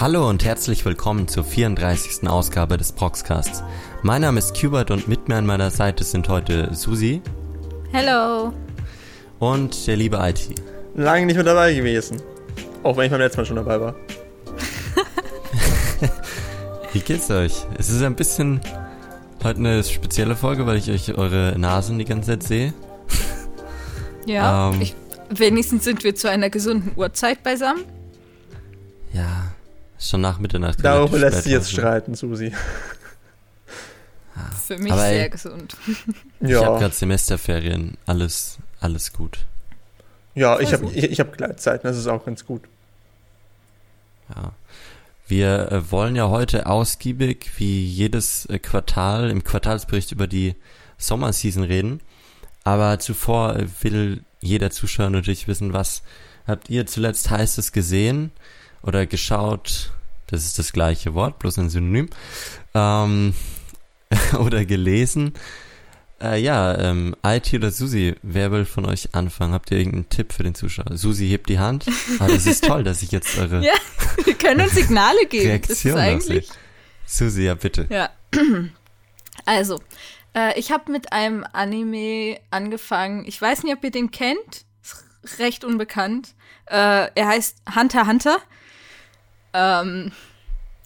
Hallo und herzlich willkommen zur 34. Ausgabe des Proxcasts. Mein Name ist Kubert und mit mir an meiner Seite sind heute Susi Hello. und der liebe IT. Lange nicht mehr dabei gewesen. Auch wenn ich beim letzten Mal schon dabei war. Wie geht's euch? Es ist ein bisschen heute eine spezielle Folge, weil ich euch eure Nasen die ganze Zeit sehe. Ja, Ähm. ich, wenigstens sind wir zu einer gesunden Uhrzeit beisammen. Ja, ist schon nach Mitternacht. Darüber lässt sich jetzt streiten, Susi. Für mich Aber ey- sehr gesund. Ich habe Ja, gerade Semesterferien. Alles, alles gut. ja ich habe ich, ich hab Gleitzeiten, das ist auch ganz gut. Ja. Wir äh, wollen ja heute ausgiebig, wie jedes äh, Quartal, im Quartalsbericht über die Sommerseason reden. Aber zuvor äh, will jeder Zuschauer natürlich wissen, was habt ihr zuletzt heißes gesehen oder geschaut? Das ist das gleiche Wort, bloß ein Synonym. Ähm, oder gelesen. Äh, ja, ähm, IT oder Susi, wer will von euch anfangen? Habt ihr irgendeinen Tipp für den Zuschauer? Susi hebt die Hand. Ah, das ist toll, dass ich jetzt eure Ja, wir können uns Signale geben. Reaktion das eigentlich. Susi, ja bitte. Ja. Also, äh, ich habe mit einem Anime angefangen. Ich weiß nicht, ob ihr den kennt. Ist recht unbekannt. Äh, er heißt Hunter Hunter. Ähm,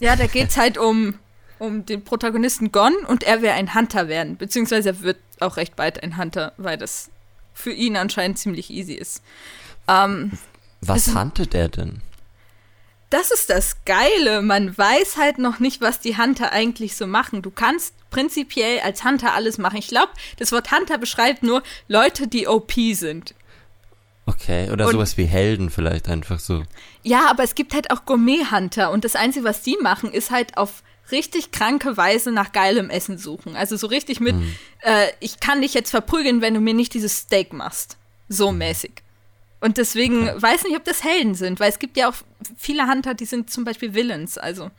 ja, da geht's halt um, um den Protagonisten Gon und er will ein Hunter werden. Beziehungsweise er wird auch recht bald ein Hunter, weil das für ihn anscheinend ziemlich easy ist. Ähm, Was Also- handelt er denn? das ist das Geile. Man weiß halt noch nicht, was die Hunter eigentlich so machen. Du kannst prinzipiell als Hunter alles machen. Ich glaube, das Wort Hunter beschreibt nur Leute, die OP sind. Okay, oder Und- sowas wie Helden vielleicht einfach so. Ja, aber es gibt halt auch Gourmet-Hunter und das Einzige, was die machen, ist halt auf richtig kranke Weise nach geilem Essen suchen. Also so richtig mit, äh, ich kann dich jetzt verprügeln, wenn du mir nicht dieses Steak machst. So mäßig. Und deswegen weiß nicht, ob das Helden sind, weil es gibt ja auch viele Hunter, die sind zum Beispiel Villains. Also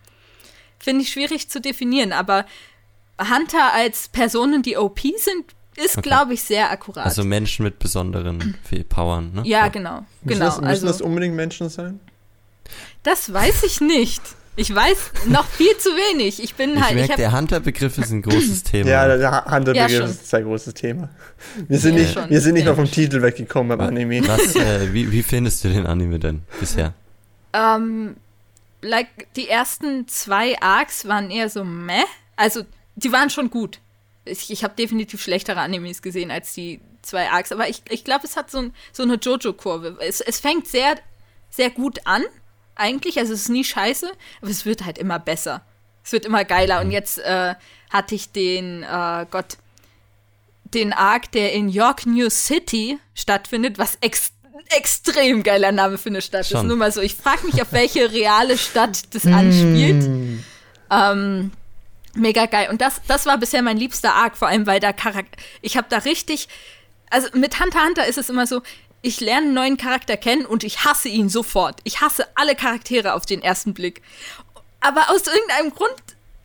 finde ich schwierig zu definieren, aber Hunter als Personen, die OP sind, ist, Okay. glaube ich, sehr akkurat. Also Menschen mit besonderen Powern, ne? ja, genau. Müssen, genau. das, müssen also, das unbedingt Menschen sein? Das weiß ich nicht. Ich weiß noch viel zu wenig. Ich bin Ich halt, ich merke, habe der Hunter-Begriff ist ein großes Thema. Ja, der- Ja, Hunter-Begriff schon. ist ein sehr großes Thema. Wir sind Ja, nicht, schon. wir sind nicht Ja. mal vom Titel weggekommen beim Anime. Was, äh, wie, wie findest du den Anime denn bisher? ähm, like, die ersten zwei Arcs waren eher so meh. Also, die waren schon gut. Ich, ich habe definitiv schlechtere Animes gesehen als die zwei Arcs, aber ich, ich glaube, es hat so, ein, so eine Jojo-Kurve. Es, es fängt sehr, sehr gut an, eigentlich. Also, es ist nie scheiße, aber es wird halt immer besser. Es wird immer geiler. Und jetzt äh, hatte ich den, äh, Gott, den Arc, der in York New City stattfindet, was ex extrem geiler Name für eine Stadt Schon. ist. Nur mal so, ich frage mich, auf welche reale Stadt das anspielt. Hm. Ähm, mega geil. Und das, das war bisher mein liebster Arc, vor allem weil da Charakter. Ich habe da richtig. Also mit Hunter Hunter ist es immer so, ich lerne einen neuen Charakter kennen und ich hasse ihn sofort. Ich hasse alle Charaktere auf den ersten Blick. Aber aus irgendeinem Grund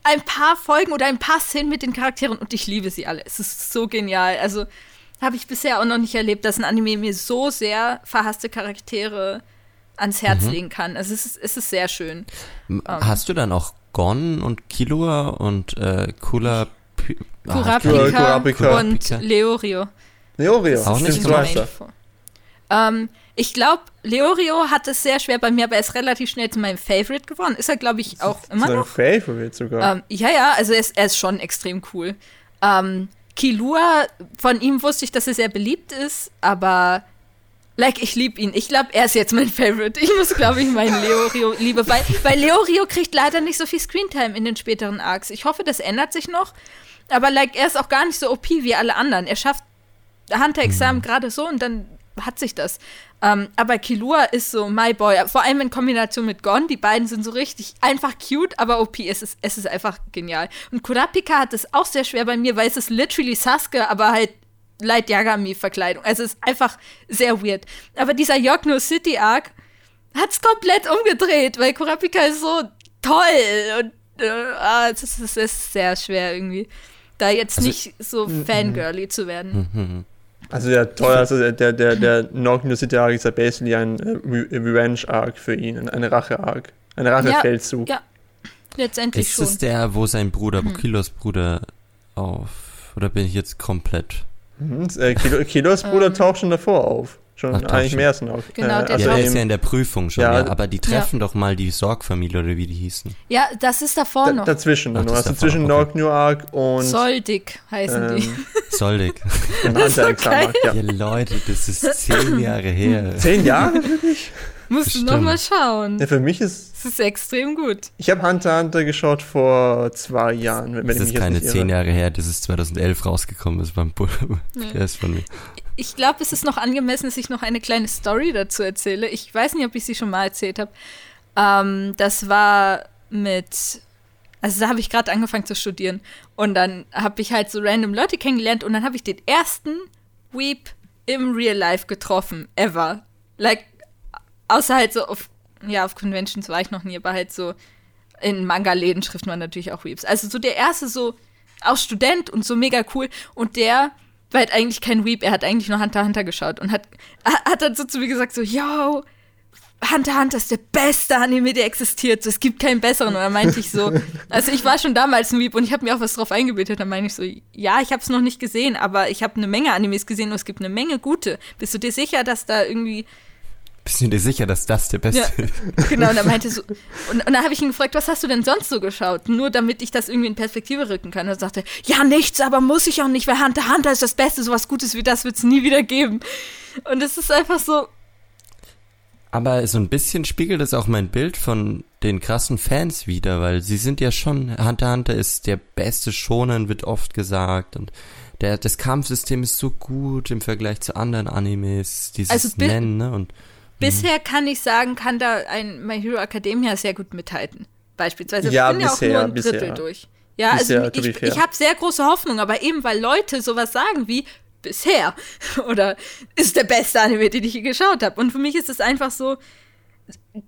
ein paar Folgen oder ein paar Szenen mit den Charakteren und ich liebe sie alle. Es ist so genial. Also habe ich bisher auch noch nicht erlebt, dass ein Anime mir so sehr verhasste Charaktere ans Herz Mhm. legen kann. Also es ist, es ist sehr schön. Ähm. Hast du dann auch Gon und Killua und äh, Kula... Py- Ah, Kurapika, Kurapika. und. Leorio. Leorio, Auch nicht so. Ähm, ich glaube, Leorio hat es sehr schwer bei mir, aber er ist relativ schnell zu meinem Favorite geworden. Ist er, glaube ich, auch immer Sein noch. Favorite sogar. Ähm, ja, ja, also er ist, er ist schon extrem cool. Ähm, Kilua, von ihm wusste ich, dass er sehr beliebt ist, aber like, ich liebe ihn. Ich glaube, er ist jetzt mein Favorite. Ich muss, glaube ich, meinen Leorio liebe, weil, weil Leorio kriegt leider nicht so viel Screentime in den späteren Arcs. Ich hoffe, das ändert sich noch. Aber like, er ist auch gar nicht so OP wie alle anderen. Er schafft Hunter-Examen gerade so und dann hat sich das. Ähm, aber Kilua ist so my boy, vor allem in Kombination mit Gon. Die beiden sind so richtig einfach cute, aber OP. Es ist, es ist einfach genial. Und Kurapika hat es auch sehr schwer bei mir, weil es ist literally Sasuke, aber halt Light Yagami-Verkleidung. Also es ist einfach sehr weird. Aber dieser Yokno City Arc hat es komplett umgedreht, weil Kurapika ist so toll und äh, ah, es, ist, es ist sehr schwer irgendwie, da jetzt Also- nicht so fangirly zu werden. Mhm. Also der toll, also der, der, der, New City Arc ist ja basically ein äh, Re Revenge Arc für ihn, ein- eine Rache Arc. Ein Rachefeldzug. Ja, letztendlich Ist schon. es der, wo sein Bruder, wo Kilos Bruder auf, oder bin ich jetzt komplett? Mhm. Äh, Kilo, Kilos Bruder taucht schon davor auf. Schon Ach, eigentlich mehr als noch. Genau, der also ja, der ist im- ja in der Prüfung schon, Ja, ja, aber die treffen doch mal die Sorg-Familie oder wie die hießen. Ja, das ist davor da, noch. dazwischen. Ach, das Also zwischen okay. Nork New Arc und, Soldig heißen die. ähm, Soldig. und Das ist so ja, Ja. Leute, das ist zehn Jahre her. Zehn Jahre? Musst du bestimmt. noch mal schauen. Ja, für mich ist. Das ist extrem gut. Ich habe Hunter x Hunter geschaut vor zwei Jahren, wenn Das ich ist mich jetzt keine nicht zehn. Jahre her, das ist 2011 rausgekommen, das war ein Bull. Der ist von mir. Ich glaube, es ist noch angemessen, dass ich noch eine kleine Story dazu erzähle. Ich weiß nicht, ob ich sie schon mal erzählt habe. Ähm, das war mit, also da habe ich gerade angefangen zu studieren und dann habe ich halt so random Leute kennengelernt und dann habe ich den ersten Weep im Real Life getroffen, ever. Like, außer halt so auf, ja, auf Conventions war ich noch nie, aber halt so in Manga-Läden trifft man natürlich auch Weeps. Also so der erste so, auch Student und so mega cool und der war halt eigentlich kein Weep, er hat eigentlich nur Hunter Hunter geschaut und hat, hat dann so zu mir gesagt so, yo, Hunter Hunter ist der beste Anime, der existiert. Es gibt keinen besseren. Und dann meinte ich so, also ich war schon damals ein Weep und ich habe mir auch was drauf eingebildet. Dann meine ich so, ja, ich habe es noch nicht gesehen, aber ich habe eine Menge Animes gesehen und es gibt eine Menge gute. Bist du dir sicher, dass da irgendwie Bist du dir sicher, dass das der beste Ja. ist? Genau, und er meinte so, und, und dann habe ich ihn gefragt, was hast du denn sonst so geschaut? Nur damit ich das irgendwie in Perspektive rücken kann. Und er sagte, ja, nichts, aber muss ich auch nicht, weil Hunter Hunter ist das Beste, sowas Gutes wie das wird es nie wieder geben. Und es ist einfach so, Aber so ein bisschen spiegelt es auch mein Bild von den krassen Fans wieder, weil sie sind ja schon, Hunter Hunter ist der beste Shonen, wird oft gesagt und der, das Kampfsystem ist so gut im Vergleich zu anderen Animes, dieses Also Nennen, ne, und bisher kann ich sagen, kann da ein My Hero Academia sehr gut mithalten. Beispielsweise. Ja, ich bin ja auch bisher, nur ein Drittel bisher. durch. Ja, Bisher, also to be ich, ich habe sehr große Hoffnung, aber eben weil Leute sowas sagen wie bisher oder ist der beste Anime, den ich je geschaut habe. Und für mich ist es einfach so,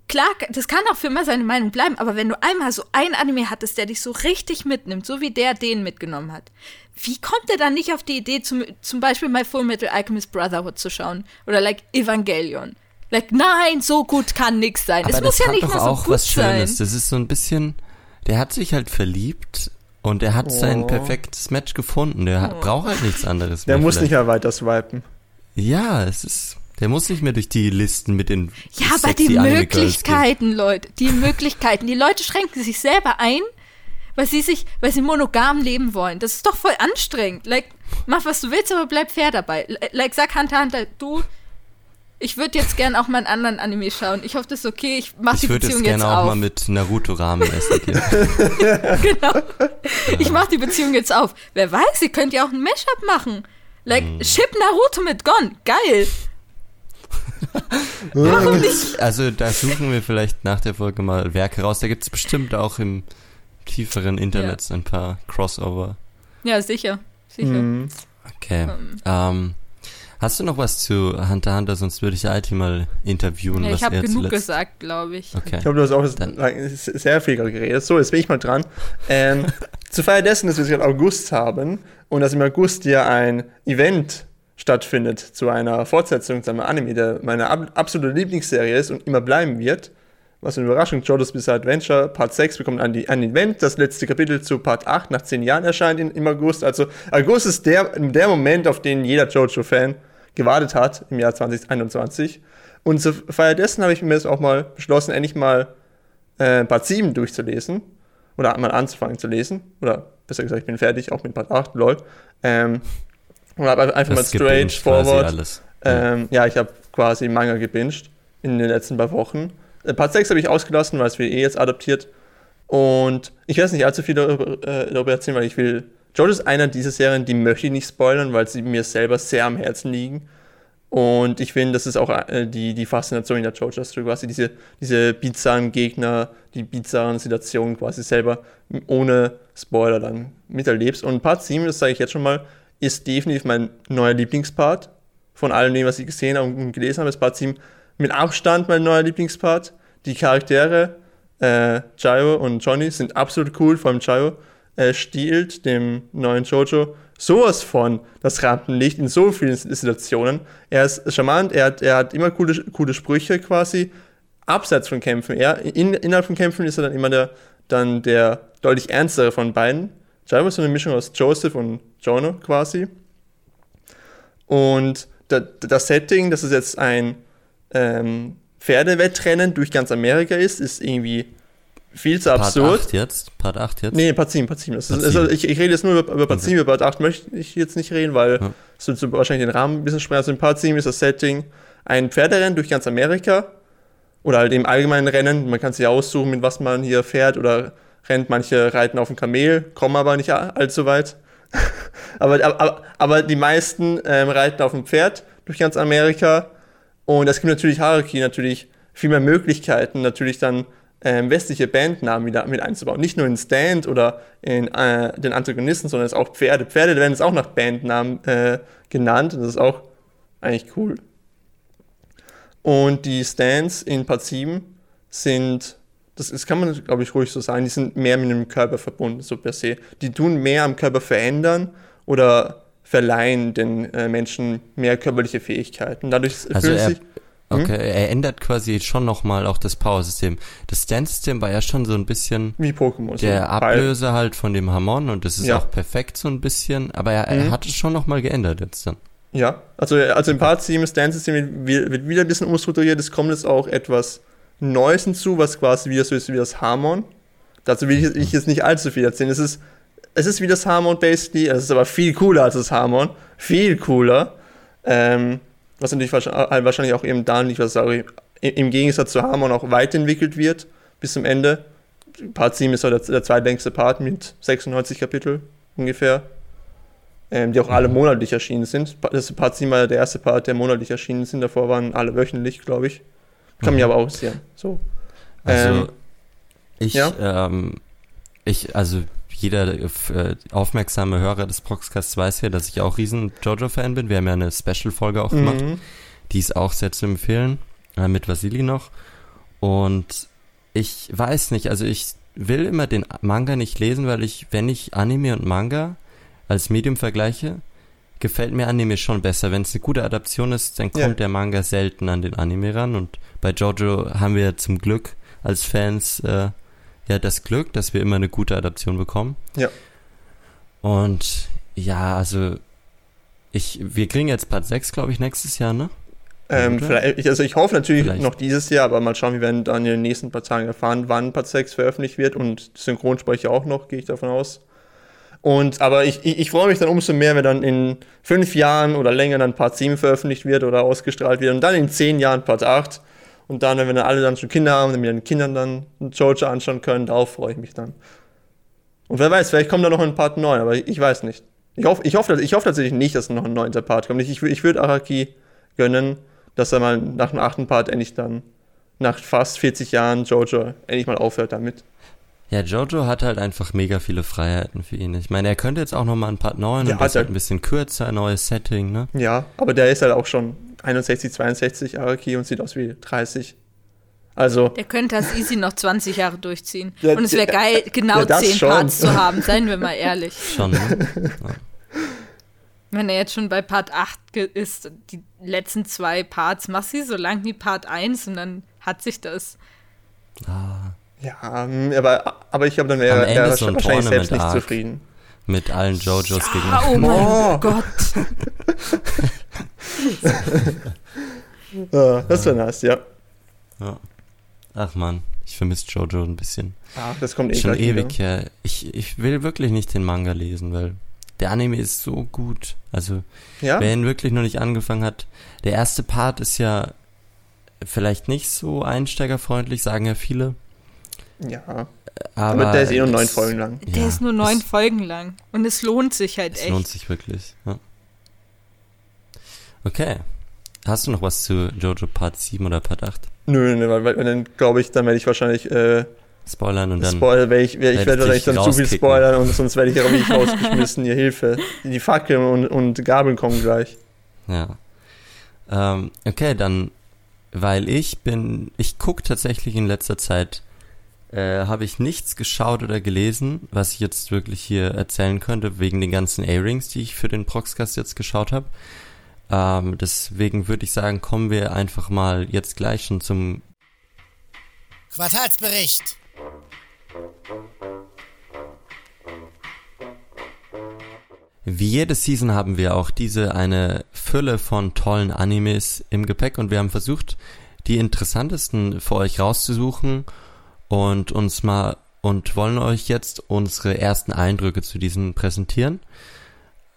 klar, das kann auch für immer seine Meinung bleiben, aber wenn du einmal so ein Anime hattest, der dich so richtig mitnimmt, so wie der den mitgenommen hat, wie kommt er dann nicht auf die Idee, zum, zum Beispiel My Full Metal Alchemist Brotherhood zu schauen? Oder like Evangelion? Like, nein, so gut kann nix sein. aber es muss das ja nicht doch mal so auch gut was Schönes. sein. Das ist so ein bisschen, der hat sich halt verliebt und er hat sein Oh. perfektes Match gefunden. Der hat- braucht halt nichts anderes Der mehr muss vielleicht. nicht mehr weiter swipen. Ja, es ist, der muss nicht mehr durch die Listen mit den Ja, aber die Anime Girls gehen. Möglichkeiten, Leute, die Möglichkeiten. Die Leute schränken sich selber ein, weil sie sich, weil sie monogam leben wollen. Das ist doch voll anstrengend. Like, mach was du willst, aber bleib fair dabei. Like, sag Hunter Hunter, du, ich würde jetzt gern auch mal einen anderen Anime schauen. Ich hoffe, das ist okay. Ich mach die Ich würde Beziehung jetzt jetzt gerne auch auf. mal mit Naruto Ramen essen gehen. genau. Ich mach die Beziehung jetzt auf. Wer weiß, ihr könnt ja auch ein Mashup machen. Like, Hm. ship Naruto mit Gon. Geil. Warum nicht? Also da suchen wir vielleicht nach der Folge mal Werke raus. Da gibt es bestimmt auch im tieferen Internet ein paar Crossover. Ja, sicher. Sicher. Mhm. Okay. Ähm, hast du noch was zu Hunter Hunter? Sonst würde ich Alti mal interviewen, Ja, was ich habe er genug zuletzt... gesagt, glaube ich. Okay. Ich glaube, du hast auch Dann- sehr viel geredet. So, jetzt bin ich mal dran. Ähm, zur Feier dessen, dass wir es gerade August haben und dass im August ja ein Event stattfindet zu einer Fortsetzung zu einem Anime, der meine ab absolute Lieblingsserie ist und immer bleiben wird. Was eine Überraschung, JoJo's Bizarre Adventure, Part 6 bekommt ein, ein Event, das letzte Kapitel zu Part 8 nach 10 Jahren erscheint in, im August. Also August ist der, der Moment, auf den jeder JoJo-Fan gewartet hat im Jahr 2021. Und zur Feier dessen habe ich mir jetzt auch mal beschlossen, endlich mal äh, Part 7 durchzulesen. Oder mal anzufangen zu lesen. Oder besser gesagt, ich bin fertig, auch mit Part 8, lol. Ähm, und habe einfach mal Das straight gebinged quasi forward. alles. Ja. Ähm, ja, ich habe quasi Manga gebinged in den letzten paar Wochen. Äh, Part 6 habe ich ausgelassen, weil es wird eh jetzt adaptiert. Und ich werde jetzt nicht allzu viel darüber, äh, darüber erzählen, weil ich will. Jojo ist einer dieser Serien, die möchte ich nicht spoilern, weil sie mir selber sehr am Herzen liegen. Und ich finde, das ist auch äh, die, die Faszination in der JoJo-Story, quasi diese, diese bizarren Gegner, die bizarren Situationen quasi selber ohne Spoiler dann miterlebst. Und Part 7, das sage ich jetzt schon mal, ist definitiv mein neuer Lieblingspart. Von allem was ich gesehen und gelesen habe, ist Part 7 mit Abstand mein neuer Lieblingspart. Die Charaktere, äh, Chayo und Johnny, sind absolut cool, vor allem Chayo äh, stiehlt dem neuen Jojo sowas von das Rampenlicht in so vielen Situationen. Er ist charmant, er hat, er hat immer coole, coole Sprüche quasi, abseits von Kämpfen. Er, in, innerhalb von Kämpfen ist er dann immer der, dann der deutlich ernstere von beiden. Gyro ist so eine Mischung aus Joseph und Jono quasi. Und das Setting, dass es jetzt ein ähm, Pferdewettrennen durch ganz Amerika ist, ist irgendwie viel zu absurd. Part 8 jetzt? Part 8 jetzt? Nee, Part 7, Part 7. Part 7. Also ich, ich, rede jetzt nur über, über Part okay. 7, über Part 8 möchte ich jetzt nicht reden, weil ja. es wird so wahrscheinlich den Rahmen ein bisschen sprengen. Also in Part 7 ist das Setting ein Pferderennen durch ganz Amerika oder halt im allgemeinen Rennen. Man kann sich aussuchen, mit was man hier fährt oder rennt. Manche reiten auf dem Kamel, kommen aber nicht allzu weit. aber, aber, aber die meisten ähm, reiten auf dem Pferd durch ganz Amerika. Und das gibt natürlich Haruki natürlich viel mehr Möglichkeiten, natürlich dann ähm, westliche Bandnamen wieder mit einzubauen. Nicht nur in Stand oder in äh, den Antagonisten, sondern es auch Pferde. Pferde werden jetzt auch nach Bandnamen äh, genannt. Und das ist auch eigentlich cool. Und die Stands in Part 7 sind, das, das kann man, glaube ich, ruhig so sagen, die sind mehr mit dem Körper verbunden, so per se. Die tun mehr am Körper verändern oder verleihen den äh, Menschen mehr körperliche Fähigkeiten. Dadurch also fühlen sich hm? Okay, er ändert quasi schon nochmal auch das Power-System. Das Stand-System war ja schon so ein bisschen wie Pokémon. Der Ablöser halt von dem Hamon und das ist ja. auch perfekt so ein bisschen, aber er, mhm. er hat es schon nochmal geändert jetzt dann. Ja, also, also im Part 7 Stand-System wird wieder ein bisschen umstrukturiert, es kommt jetzt auch etwas Neues hinzu, was quasi wieder so ist wie das Harmon. Dazu will ich, ich jetzt nicht allzu viel erzählen. Es ist, es ist wie das Harmon basically, es ist aber viel cooler als das Harmon. Viel cooler. Ähm, was natürlich äh, wahrscheinlich auch eben daran liegt, was im Gegensatz zu Harmon auch weiterentwickelt wird bis zum Ende. Part 7 ist ja der, der zweitlängste Part mit 96 Kapitel ungefähr, ähm, die auch alle mhm. monatlich erschienen sind. Das Part 7 war der erste Part, der monatlich erschienen sind. Davor waren alle wöchentlich, glaube ich. Kann mhm. mich aber auch sehen. So. Also, ähm, ich, ja? ähm, ich, also jeder äh, aufmerksame Hörer des Proxcasts weiß ja, dass ich auch riesen Jojo-Fan bin. Wir haben ja eine Special-Folge auch gemacht. Mhm. Die ist auch sehr zu empfehlen. Äh, mit Vasili noch. Und ich weiß nicht, also ich will immer den Manga nicht lesen, weil ich, wenn ich Anime und Manga als Medium vergleiche, gefällt mir Anime schon besser. Wenn es eine gute Adaption ist, dann kommt ja. der Manga selten an den Anime ran. Und bei Jojo haben wir zum Glück als Fans äh, ja das Glück, dass wir immer eine gute Adaption bekommen. Ja. Und ja, also ich, wir kriegen jetzt Part 6, glaube ich, nächstes Jahr, ne? Ähm, also ich hoffe natürlich vielleicht. noch dieses Jahr, aber mal schauen, wir werden dann in den nächsten paar Tagen erfahren, wann Part 6 veröffentlicht wird und Synchronsprecher auch noch, gehe ich davon aus. Und aber ich, ich, ich freue mich dann umso mehr, wenn dann in fünf Jahren oder länger dann Part 7 veröffentlicht wird oder ausgestrahlt wird und dann in zehn Jahren Part 8 und dann, wenn wir dann alle dann schon Kinder haben, dann mit den Kindern dann Jojo anschauen können, darauf freue ich mich dann. Und wer weiß, vielleicht kommt da noch ein Part 9, aber ich, weiß nicht. Ich hoffe, ich, hoffe, ich hoffe tatsächlich nicht, dass noch ein neunter Part kommt. Ich, ich, ich würde Araki gönnen, dass er mal nach dem achten Part endlich dann, nach fast 40 Jahren Jojo, endlich mal aufhört damit. Ja, Jojo hat halt einfach mega viele Freiheiten für ihn. Ich meine, er könnte jetzt auch noch mal ein Part 9 ja, und das halt ein bisschen kürzer, neues Setting, ne? Ja, aber der ist halt auch schon 61, 62 Araki und sieht aus wie 30. Also. Der könnte das easy noch 20 Jahre durchziehen. Der, und es wäre geil, genau ja, 10 schon. Parts zu haben, seien wir mal ehrlich. Schon, ne? Ja. Wenn er jetzt schon bei Part 8 ist, die letzten zwei Parts, mach sie so lang wie Part 1 und dann hat sich das. Ah. Ja, hm, aber, aber ich glaube, dann wäre er so wahrscheinlich selbst nicht zufrieden. Mit allen Jojos ja, gegen. Oh mein oh. Gott. ja, das wäre nice, ja. ja. Ach man, ich vermisse Jojo ein bisschen. Ach, das kommt eh Schon ewig her. Ich, ich will wirklich nicht den Manga lesen, weil der Anime ist so gut. Also, ja? wer ihn wirklich noch nicht angefangen hat. Der erste Part ist ja vielleicht nicht so einsteigerfreundlich, sagen ja viele. Ja. Aber, Aber der ist eh nur neun Folgen lang. Der ja, ist nur neun Folgen lang. Und es lohnt sich halt es echt. Es lohnt sich wirklich, ja. Okay. Hast du noch was zu Jojo Part 7 oder Part 8? Nö, nö, weil, weil dann glaube ich, dann werde ich wahrscheinlich äh, spoilern und dann. Spoiler, werde ich, werd, ich werde wahrscheinlich dann zu viel spoilern und sonst werde ich ja nicht rausgeschmissen. Ihr Hilfe. Die Fackeln und, und Gabeln kommen gleich. Ja. Ähm, okay, dann, weil ich bin, ich gucke tatsächlich in letzter Zeit äh, habe ich nichts geschaut oder gelesen, was ich jetzt wirklich hier erzählen könnte, wegen den ganzen A-Rings, die ich für den Proxcast jetzt geschaut habe. Ähm, deswegen würde ich sagen, kommen wir einfach mal jetzt gleich schon zum Quartalsbericht. Wie jede Season haben wir auch diese eine Fülle von tollen Animes im Gepäck und wir haben versucht, die interessantesten für euch rauszusuchen und uns mal und wollen euch jetzt unsere ersten Eindrücke zu diesen präsentieren.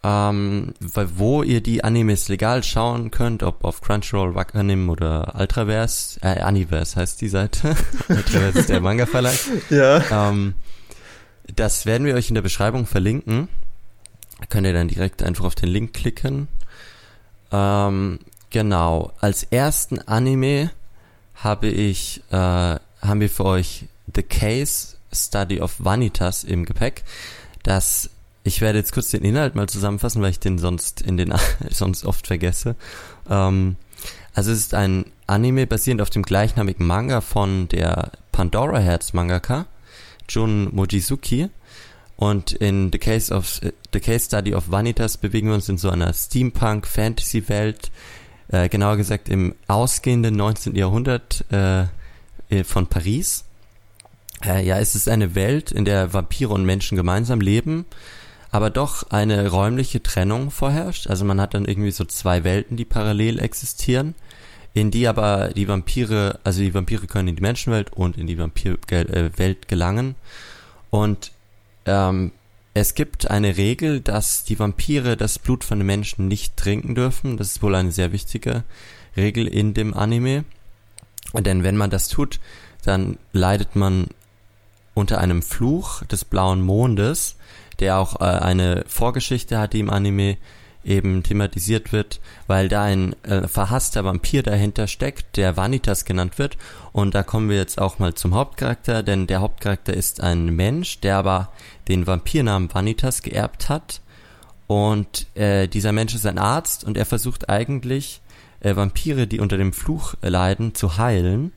Ähm, wo ihr die Animes legal schauen könnt, ob auf Crunchyroll, Wakanim oder Ultraverse, äh, Aniverse heißt die Seite. Ultraverse ist der Manga-Verlag. Ja. Ähm, das werden wir euch in der Beschreibung verlinken. Da könnt ihr dann direkt einfach auf den Link klicken. Ähm, genau. Als ersten Anime habe ich, äh, haben wir für euch The Case Study of Vanitas im Gepäck. Das, ich werde jetzt kurz den Inhalt mal zusammenfassen, weil ich den sonst in den, sonst oft vergesse. Ähm, also es ist ein Anime basierend auf dem gleichnamigen Manga von der Pandora Herz Mangaka, Jun Mojizuki. Und in The Case of The Case Study of Vanitas bewegen wir uns in so einer Steampunk-Fantasy-Welt, äh, genauer gesagt im ausgehenden 19. Jahrhundert äh, von Paris. Äh, ja, es ist eine Welt, in der Vampire und Menschen gemeinsam leben, aber doch eine räumliche Trennung vorherrscht. Also man hat dann irgendwie so zwei Welten, die parallel existieren, in die aber die Vampire, also die Vampire können in die Menschenwelt und in die Vampirwelt gelangen. Und ähm, es gibt eine Regel, dass die Vampire das Blut von den Menschen nicht trinken dürfen. Das ist wohl eine sehr wichtige Regel in dem Anime. Denn wenn man das tut, dann leidet man unter einem Fluch des blauen Mondes, der auch äh, eine Vorgeschichte hat, die im Anime eben thematisiert wird, weil da ein äh, verhasster Vampir dahinter steckt, der Vanitas genannt wird. Und da kommen wir jetzt auch mal zum Hauptcharakter, denn der Hauptcharakter ist ein Mensch, der aber den Vampirnamen Vanitas geerbt hat. Und äh, dieser Mensch ist ein Arzt und er versucht eigentlich äh, Vampire, die unter dem Fluch leiden, zu heilen.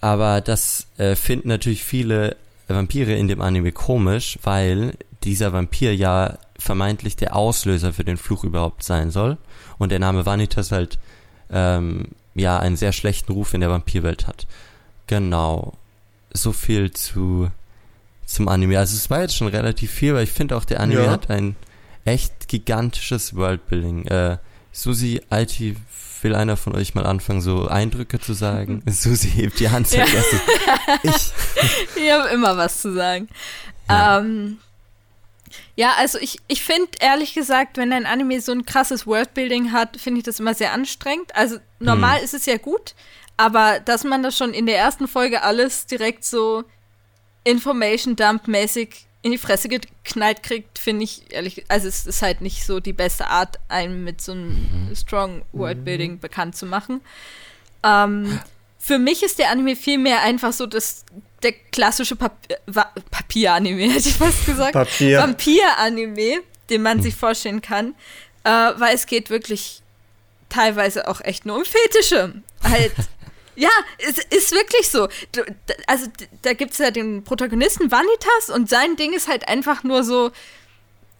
Aber das äh, finden natürlich viele Vampire in dem Anime komisch, weil dieser Vampir ja vermeintlich der Auslöser für den Fluch überhaupt sein soll. Und der Name Vanitas halt ähm, ja einen sehr schlechten Ruf in der Vampirwelt hat. Genau. So viel zu zum Anime. Also es war jetzt schon relativ viel, weil ich finde auch der Anime Ja. hat ein echt gigantisches Worldbuilding. Äh, Susi, Alti, will einer von euch mal anfangen, so Eindrücke zu sagen? Susi hebt die Hand Ja. Ich. Ich habe immer was zu sagen. Ja. Ähm, ja, also ich, ich finde ehrlich gesagt, wenn ein Anime so ein krasses Worldbuilding hat, finde ich das immer sehr anstrengend. Also normal ist es ja gut, aber dass man das schon in der ersten Folge alles direkt so Information Dump mäßig in die Fresse geknallt kriegt, finde ich ehrlich, also es ist halt nicht so die beste Art, einen mit so einem strong Worldbuilding bekannt zu machen. Ähm, für mich ist der Anime vielmehr einfach so das, der klassische Pap Wa- Papier-Anime, hätte ich fast gesagt. Papier. Vampir-Anime, den man sich vorstellen kann, äh, weil es geht wirklich teilweise auch echt nur um Fetische. Halt. Ja, es ist wirklich so. Also da gibt es ja den Protagonisten Vanitas und sein Ding ist halt einfach nur so,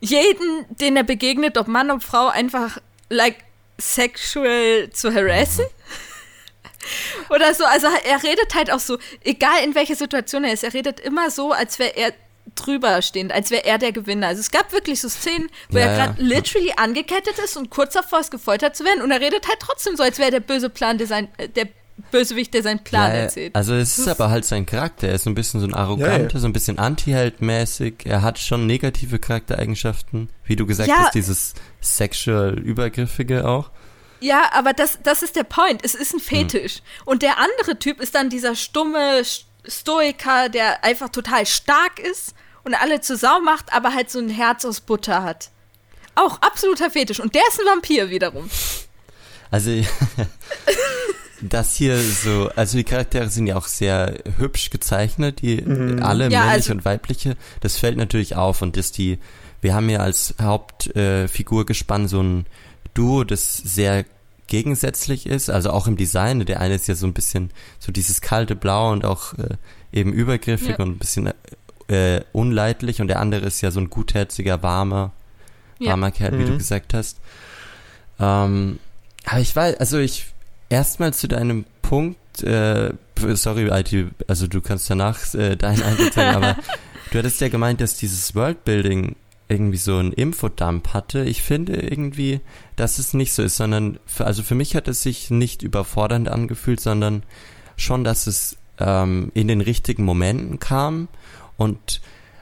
jeden, den er begegnet, ob Mann ob Frau, einfach like sexual zu harassen. Oder so, also er redet halt auch so, egal in welcher Situation er ist, er redet immer so, als wäre er drüber stehend, als wäre er der Gewinner. Also es gab wirklich so Szenen, wo Ja, er ja. gerade literally angekettet ist und kurz davor ist, gefoltert zu werden und er redet halt trotzdem so, als wäre der böse Plan, der sein, äh, der Bösewicht, der seinen Plan Ja, erzählt. Also es ist aber halt sein Charakter. Er ist so ein bisschen so ein arroganter, Ja, ja. so ein bisschen anti-Held-mäßig. Er hat schon negative Charaktereigenschaften. Wie du gesagt Ja. hast, dieses sexual Übergriffige auch. Ja, aber das, das ist der Point. Es ist ein Fetisch. Und der andere Typ ist dann dieser stumme St- Stoiker, der einfach total stark ist und alle zur Sau macht, aber halt so ein Herz aus Butter hat. Auch absoluter Fetisch. Und der ist ein Vampir wiederum. Also das hier so, also die Charaktere sind ja auch sehr hübsch gezeichnet, die alle Ja, männliche also- und weibliche. Das fällt natürlich auf und dass die, wir haben ja als Hauptfigur äh, gespannt so ein Duo, das sehr gegensätzlich ist, also auch im Design. Der eine ist ja so ein bisschen so dieses kalte Blau und auch äh, eben übergriffig Ja. und ein bisschen äh, unleidlich und der andere ist ja so ein gutherziger, warmer, Ja. warmer Kerl, wie Mhm. du gesagt hast. Ähm, aber ich weiß, also ich erstmal zu deinem Punkt, äh, sorry, IT, also du kannst danach äh, deinen Eindruck sagen, aber du hattest ja gemeint, dass dieses Worldbuilding irgendwie so ein Infodump hatte. Ich finde irgendwie, dass es nicht so ist, sondern für, also für mich hat es sich nicht überfordernd angefühlt, sondern schon, dass es ähm, in den richtigen Momenten kam und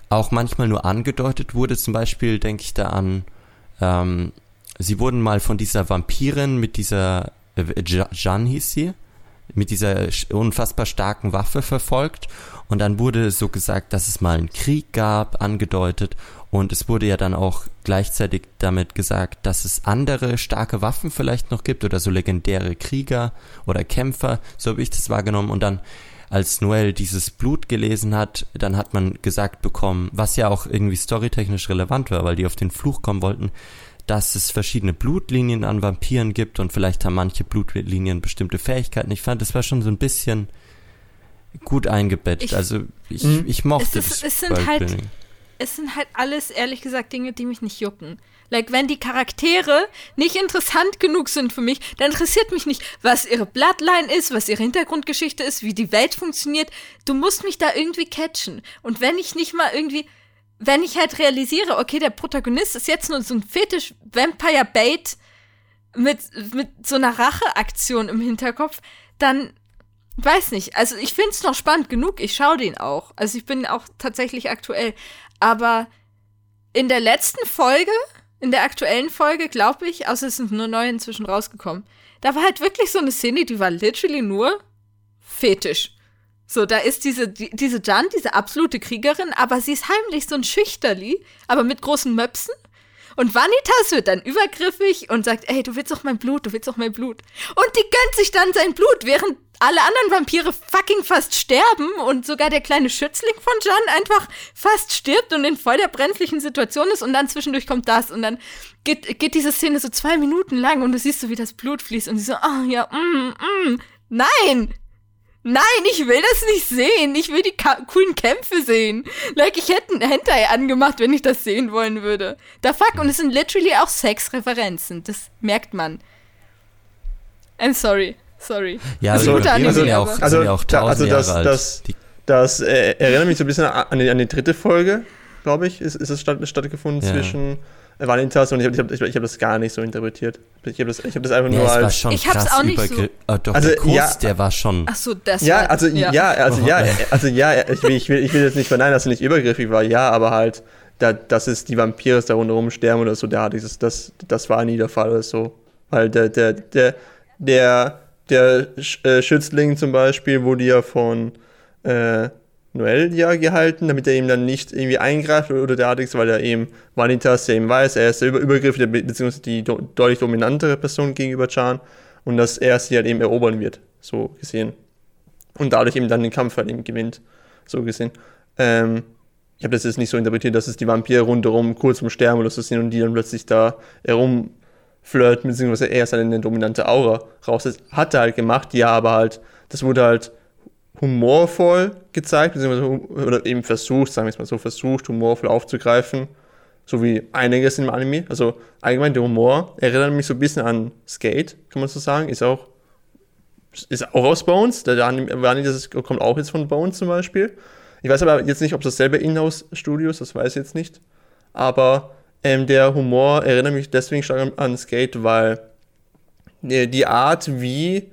auch manchmal nur angedeutet wurde. Zum Beispiel denke ich da an, ähm, sie wurden mal von dieser Vampirin mit dieser, äh, Jeanne hieß sie, mit dieser unfassbar starken Waffe verfolgt. Und dann wurde so gesagt, dass es mal einen Krieg gab, angedeutet. Und es wurde ja dann auch gleichzeitig damit gesagt, dass es andere starke Waffen vielleicht noch gibt oder so legendäre Krieger oder Kämpfer, so habe ich das wahrgenommen. Und dann als Noel dieses Blut gelesen hat, dann hat man gesagt bekommen, was ja auch irgendwie storytechnisch relevant war, weil die auf den Fluch kommen wollten, dass es verschiedene Blutlinien an Vampiren gibt und vielleicht haben manche Blutlinien bestimmte Fähigkeiten. Ich fand, das war schon so ein bisschen gut eingebettet. Ich, also ich, mhm. ich mochte es, ist, es sind halt es sind halt alles ehrlich gesagt Dinge, die mich nicht jucken. Like, wenn die Charaktere nicht interessant genug sind für mich, dann interessiert mich nicht, was ihre Bloodline ist, was ihre Hintergrundgeschichte ist, wie die Welt funktioniert. Du musst mich da irgendwie catchen. Und wenn ich nicht mal irgendwie, wenn ich halt realisiere, okay, der Protagonist ist jetzt nur so ein Fetisch Vampire Bait mit, mit so einer Racheaktion im Hinterkopf, dann weiß nicht. Also ich finde es noch spannend genug. Ich schaue den auch. Also ich bin auch tatsächlich aktuell. Aber in der letzten Folge in der aktuellen Folge, glaube ich, außer es sind nur neue inzwischen rausgekommen, da war halt wirklich so eine Szene, die war literally nur Fetisch. So, da ist diese, die, diese Jan, diese absolute Kriegerin, aber sie ist heimlich so ein Schüchterli, aber mit großen Möpsen. Und Vanitas wird dann übergriffig und sagt, ey, du willst doch mein Blut, du willst doch mein Blut. Und die gönnt sich dann sein Blut, während alle anderen Vampire fucking fast sterben und sogar der kleine Schützling von John einfach fast stirbt und in voll der brenzlichen Situation ist und dann zwischendurch kommt das und dann geht, geht diese Szene so zwei Minuten lang und du siehst so, wie das Blut fließt und sie so, oh, ja, mm, mm, nein, Nein, ich will das nicht sehen. Ich will die coolen Kämpfe sehen. Like, ich hätte einen Hentai angemacht, wenn ich das sehen wollen würde. Da fuck, und es sind literally auch Sexreferenzen. Das merkt man. I'm sorry. Sorry. Ja, also, also, also, ja auch, also, ja auch also das, das, das äh, erinnert mich so ein bisschen an die, an die dritte Folge, glaube ich, ist, ist es statt, stattgefunden ja. zwischen Vanitas und ich habe ich hab, ich hab das gar nicht so interpretiert. Ich habe das, hab das einfach ja, nur als. Schon ich habe es auch nicht so. Äh, doch, also, der Kurs, ja, der war schon. Ach so, das ja, war, also, ja, ja, also ja, also ja, ich will, ich will, ich will jetzt nicht verneinen, dass er nicht übergriffig war, ja, aber halt, da, dass es die Vampire da rundherum sterben oder so, da dieses, das, das war nie der Fall oder so. Weil der, der, der, der, der äh, Schützling zum Beispiel wurde ja von äh, Noel ja gehalten, damit er ihm dann nicht irgendwie eingreift oder derartiges, weil er eben Vanitas ja eben weiß, er ist der Über Übergriff, beziehungsweise die do deutlich dominantere Person gegenüber Chan und dass er sie halt eben erobern wird, so gesehen. Und dadurch eben dann den Kampf halt eben gewinnt, so gesehen. Ähm, ich habe das jetzt nicht so interpretiert, dass es die Vampire rundherum kurz zum Sterben oder so sind und die dann plötzlich da herumflirten, beziehungsweise er seine dominante Aura raus. Das hat er halt gemacht, ja, aber halt, das wurde halt humorvoll gezeigt, beziehungsweise oder eben versucht, sagen wir es mal so, versucht, humorvoll aufzugreifen, so wie einiges im Anime. Also allgemein der Humor erinnert mich so ein bisschen an Skate, kann man so sagen, ist auch ist auch aus Bones, der Anime, das kommt auch jetzt von Bones zum Beispiel. Ich weiß aber jetzt nicht, ob das selber Inhouse-Studio ist, das weiß ich jetzt nicht. Aber ähm, der Humor erinnert mich deswegen stark an Skate, weil äh, die Art, wie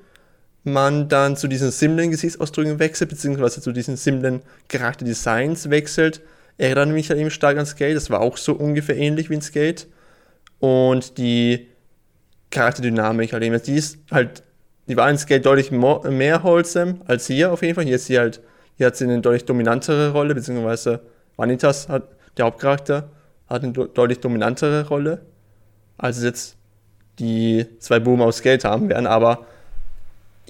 man dann zu diesen simplen Gesichtsausdrücken wechselt, beziehungsweise zu diesen simplen Charakterdesigns wechselt, erinnert mich halt eben stark an Skate. Das war auch so ungefähr ähnlich wie in Skate. Und die Charakterdynamik halt eben, die ist halt, die war in Skate deutlich mehr wholesome als hier auf jeden Fall. Hier ist sie halt, hier hat sie eine deutlich dominantere Rolle, beziehungsweise Vanitas hat, der Hauptcharakter, hat eine deutlich dominantere Rolle, als jetzt die zwei Boomer aus Skate haben werden, aber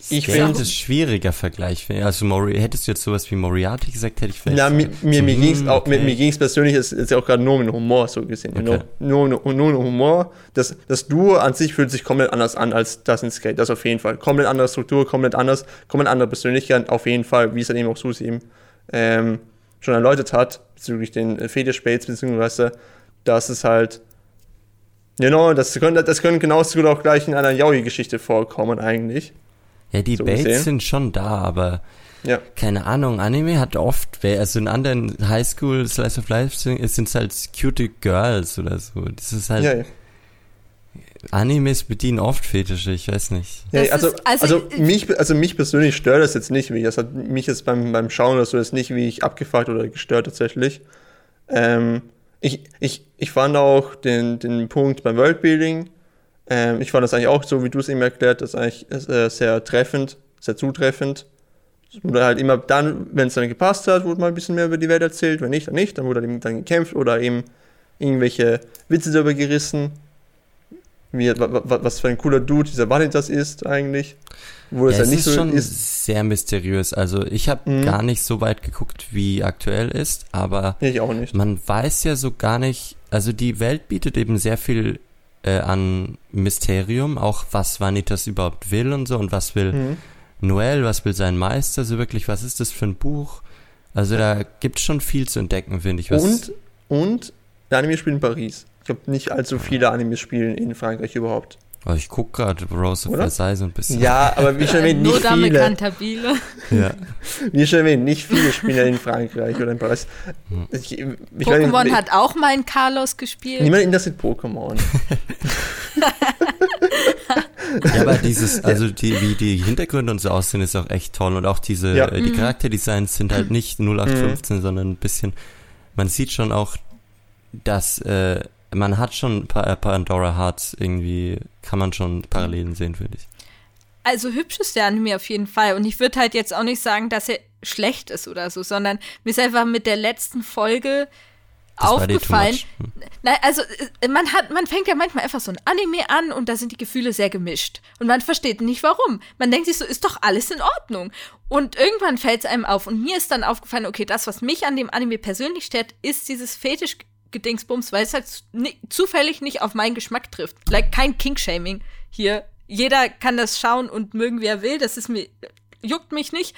ich finde es schwieriger Vergleich. Also Mori hättest du jetzt sowas wie Moriarty gesagt, hätte ich vielleicht. Ja, mir, mir, mir ging es okay. mir, mir persönlich ist, ist ja auch gerade nur mit Humor so gesehen. Okay. Nur, nur, nur Humor. Das, das Duo an sich fühlt sich komplett anders an als das in Skate. Das auf jeden Fall. Komplett andere Struktur, komplett anders, komplett andere Persönlichkeit, auf jeden Fall, wie es dann eben auch Susi eben ähm, schon erläutert hat, bezüglich den äh, Fetisch-Bates, beziehungsweise, dass es halt Genau, das können, das können genauso gut auch gleich in einer Yaoi-Geschichte vorkommen, eigentlich. Ja, die so gesehen. sind schon da, aber Ja. keine Ahnung, Anime hat oft, also in anderen Highschool Slice of Life sind es halt cute Girls oder so. Das ist halt, Ja, ja. Animes bedienen oft Fetische, ich weiß nicht. Ja, also, ist- also, also, mich, also mich persönlich stört das jetzt nicht, wie das hat mich jetzt beim, beim Schauen oder so jetzt nicht, wie ich abgefuckt oder gestört tatsächlich. Ähm, ich, ich, ich fand auch den, den Punkt beim Worldbuilding, ähm, ich fand das eigentlich auch so, wie du es eben erklärt hast, eigentlich äh, sehr treffend, sehr zutreffend. Es wurde halt immer dann, wenn es dann gepasst hat, wurde mal ein bisschen mehr über die Welt erzählt, wenn nicht, dann nicht, dann wurde dann, eben dann gekämpft oder eben irgendwelche Witze darüber gerissen, wie, wa- wa- was für ein cooler Dude dieser Validas ist eigentlich. Wo es Ja, ja es nicht ist so schon ist. sehr mysteriös. Also ich habe Mhm. gar nicht so weit geguckt, wie aktuell ist, aber ich auch nicht. man weiß ja so gar nicht, also die Welt bietet eben sehr viel äh, an Mysterium, auch was Vanitas überhaupt will und so und was will Mhm. Noel, was will sein Meister, so wirklich, was ist das für ein Buch? Also da gibt schon viel zu entdecken, finde ich. Was, Und, und der Anime spielt in Paris. Ich glaube nicht allzu viele Anime spielen in Frankreich überhaupt. Oh, ich guck gerade Rose of? Versailles so ein bisschen. Ja, aber wie schon erwähnt, Nur nicht Dame viele. Cantabile. ja. Wie schon erwähnt, nicht viele spielen ja in Frankreich oder in Paris. Hm. Ich, ich Pokémon nicht, hat auch mal einen Carlos gespielt. Niemand interessiert Pokémon. ja, aber dieses, also die, wie die Hintergründe und so aussehen, ist auch echt toll. Und auch diese, Ja. äh, die Mhm. Charakterdesigns sind halt nicht 0815, sondern ein bisschen, man sieht schon auch, dass, äh, man hat schon Pa- äh, Pandora Hearts irgendwie, kann man schon Parallelen sehen, finde ich. Also hübsch ist der Anime auf jeden Fall. Und ich würde halt jetzt auch nicht sagen, dass er schlecht ist oder so, sondern mir ist einfach mit der letzten Folge Das aufgefallen. Hm. Nein, also äh, man hat, man fängt ja manchmal einfach so ein Anime an und da sind die Gefühle sehr gemischt. Und man versteht nicht warum. Man denkt sich so, ist doch alles in Ordnung. Und irgendwann fällt es einem auf. Und mir ist dann aufgefallen, okay, das, was mich an dem Anime persönlich stört, ist dieses Fetisch-Gedingsbums, weil es halt ni- zufällig nicht auf meinen Geschmack trifft. Like kein King-Shaming hier. Jeder kann das schauen und mögen, wie er will. Das ist mir, juckt mich nicht.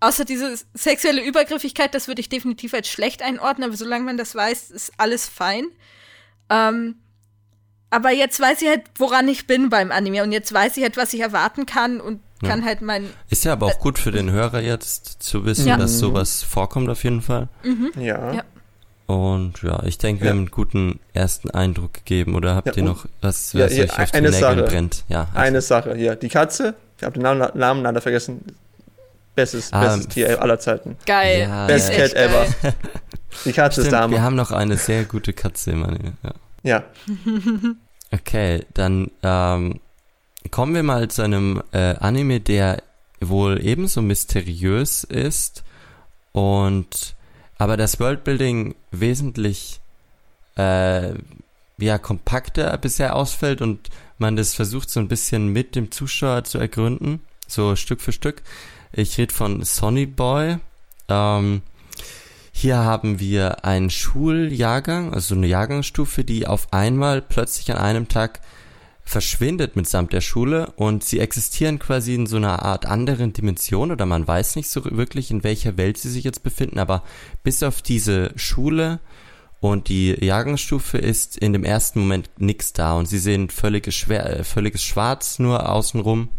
Außer diese sexuelle Übergriffigkeit, das würde ich definitiv als schlecht einordnen, aber solange man das weiß, ist alles fein. Ähm, aber jetzt weiß ich halt, woran ich bin beim Anime und jetzt weiß ich halt, was ich erwarten kann und Ja. kann halt mein. Ist ja aber auch gut für den Hörer jetzt zu wissen, Ja. dass sowas vorkommt auf jeden Fall. Ja. Ja. Und ja, ich denke, wir Ja. haben einen guten ersten Eindruck gegeben. Oder habt Ja, ihr noch was, Ja, was hier, euch auf eine den Nägeln Sache. brennt? Ja, also- Eine Sache hier. Die Katze, ich habe den Namen, Namen leider vergessen. Bestes, Ah, bestes Tier aller Zeiten. Geil. Ja, Best Ist Cat ever. geil. Die Katze ist Stimmt, da. wir haben noch eine sehr gute Katze im Anime. Ja. Ja. Okay, dann ähm, kommen wir mal zu einem äh, Anime, der wohl ebenso mysteriös ist und aber das Worldbuilding wesentlich äh, ja kompakter bisher ausfällt und man das versucht so ein bisschen mit dem Zuschauer zu ergründen, so Stück für Stück. Ich rede von Sonny Boy. Ähm, hier haben wir einen Schuljahrgang, also eine Jahrgangsstufe, die auf einmal plötzlich an einem Tag verschwindet mitsamt der Schule und sie existieren quasi in so einer Art anderen Dimension oder man weiß nicht so wirklich, in welcher Welt sie sich jetzt befinden, aber bis auf diese Schule und die Jahrgangsstufe ist in dem ersten Moment nichts da und sie sehen völliges, Schwer, äh, völliges Schwarz nur außenrum.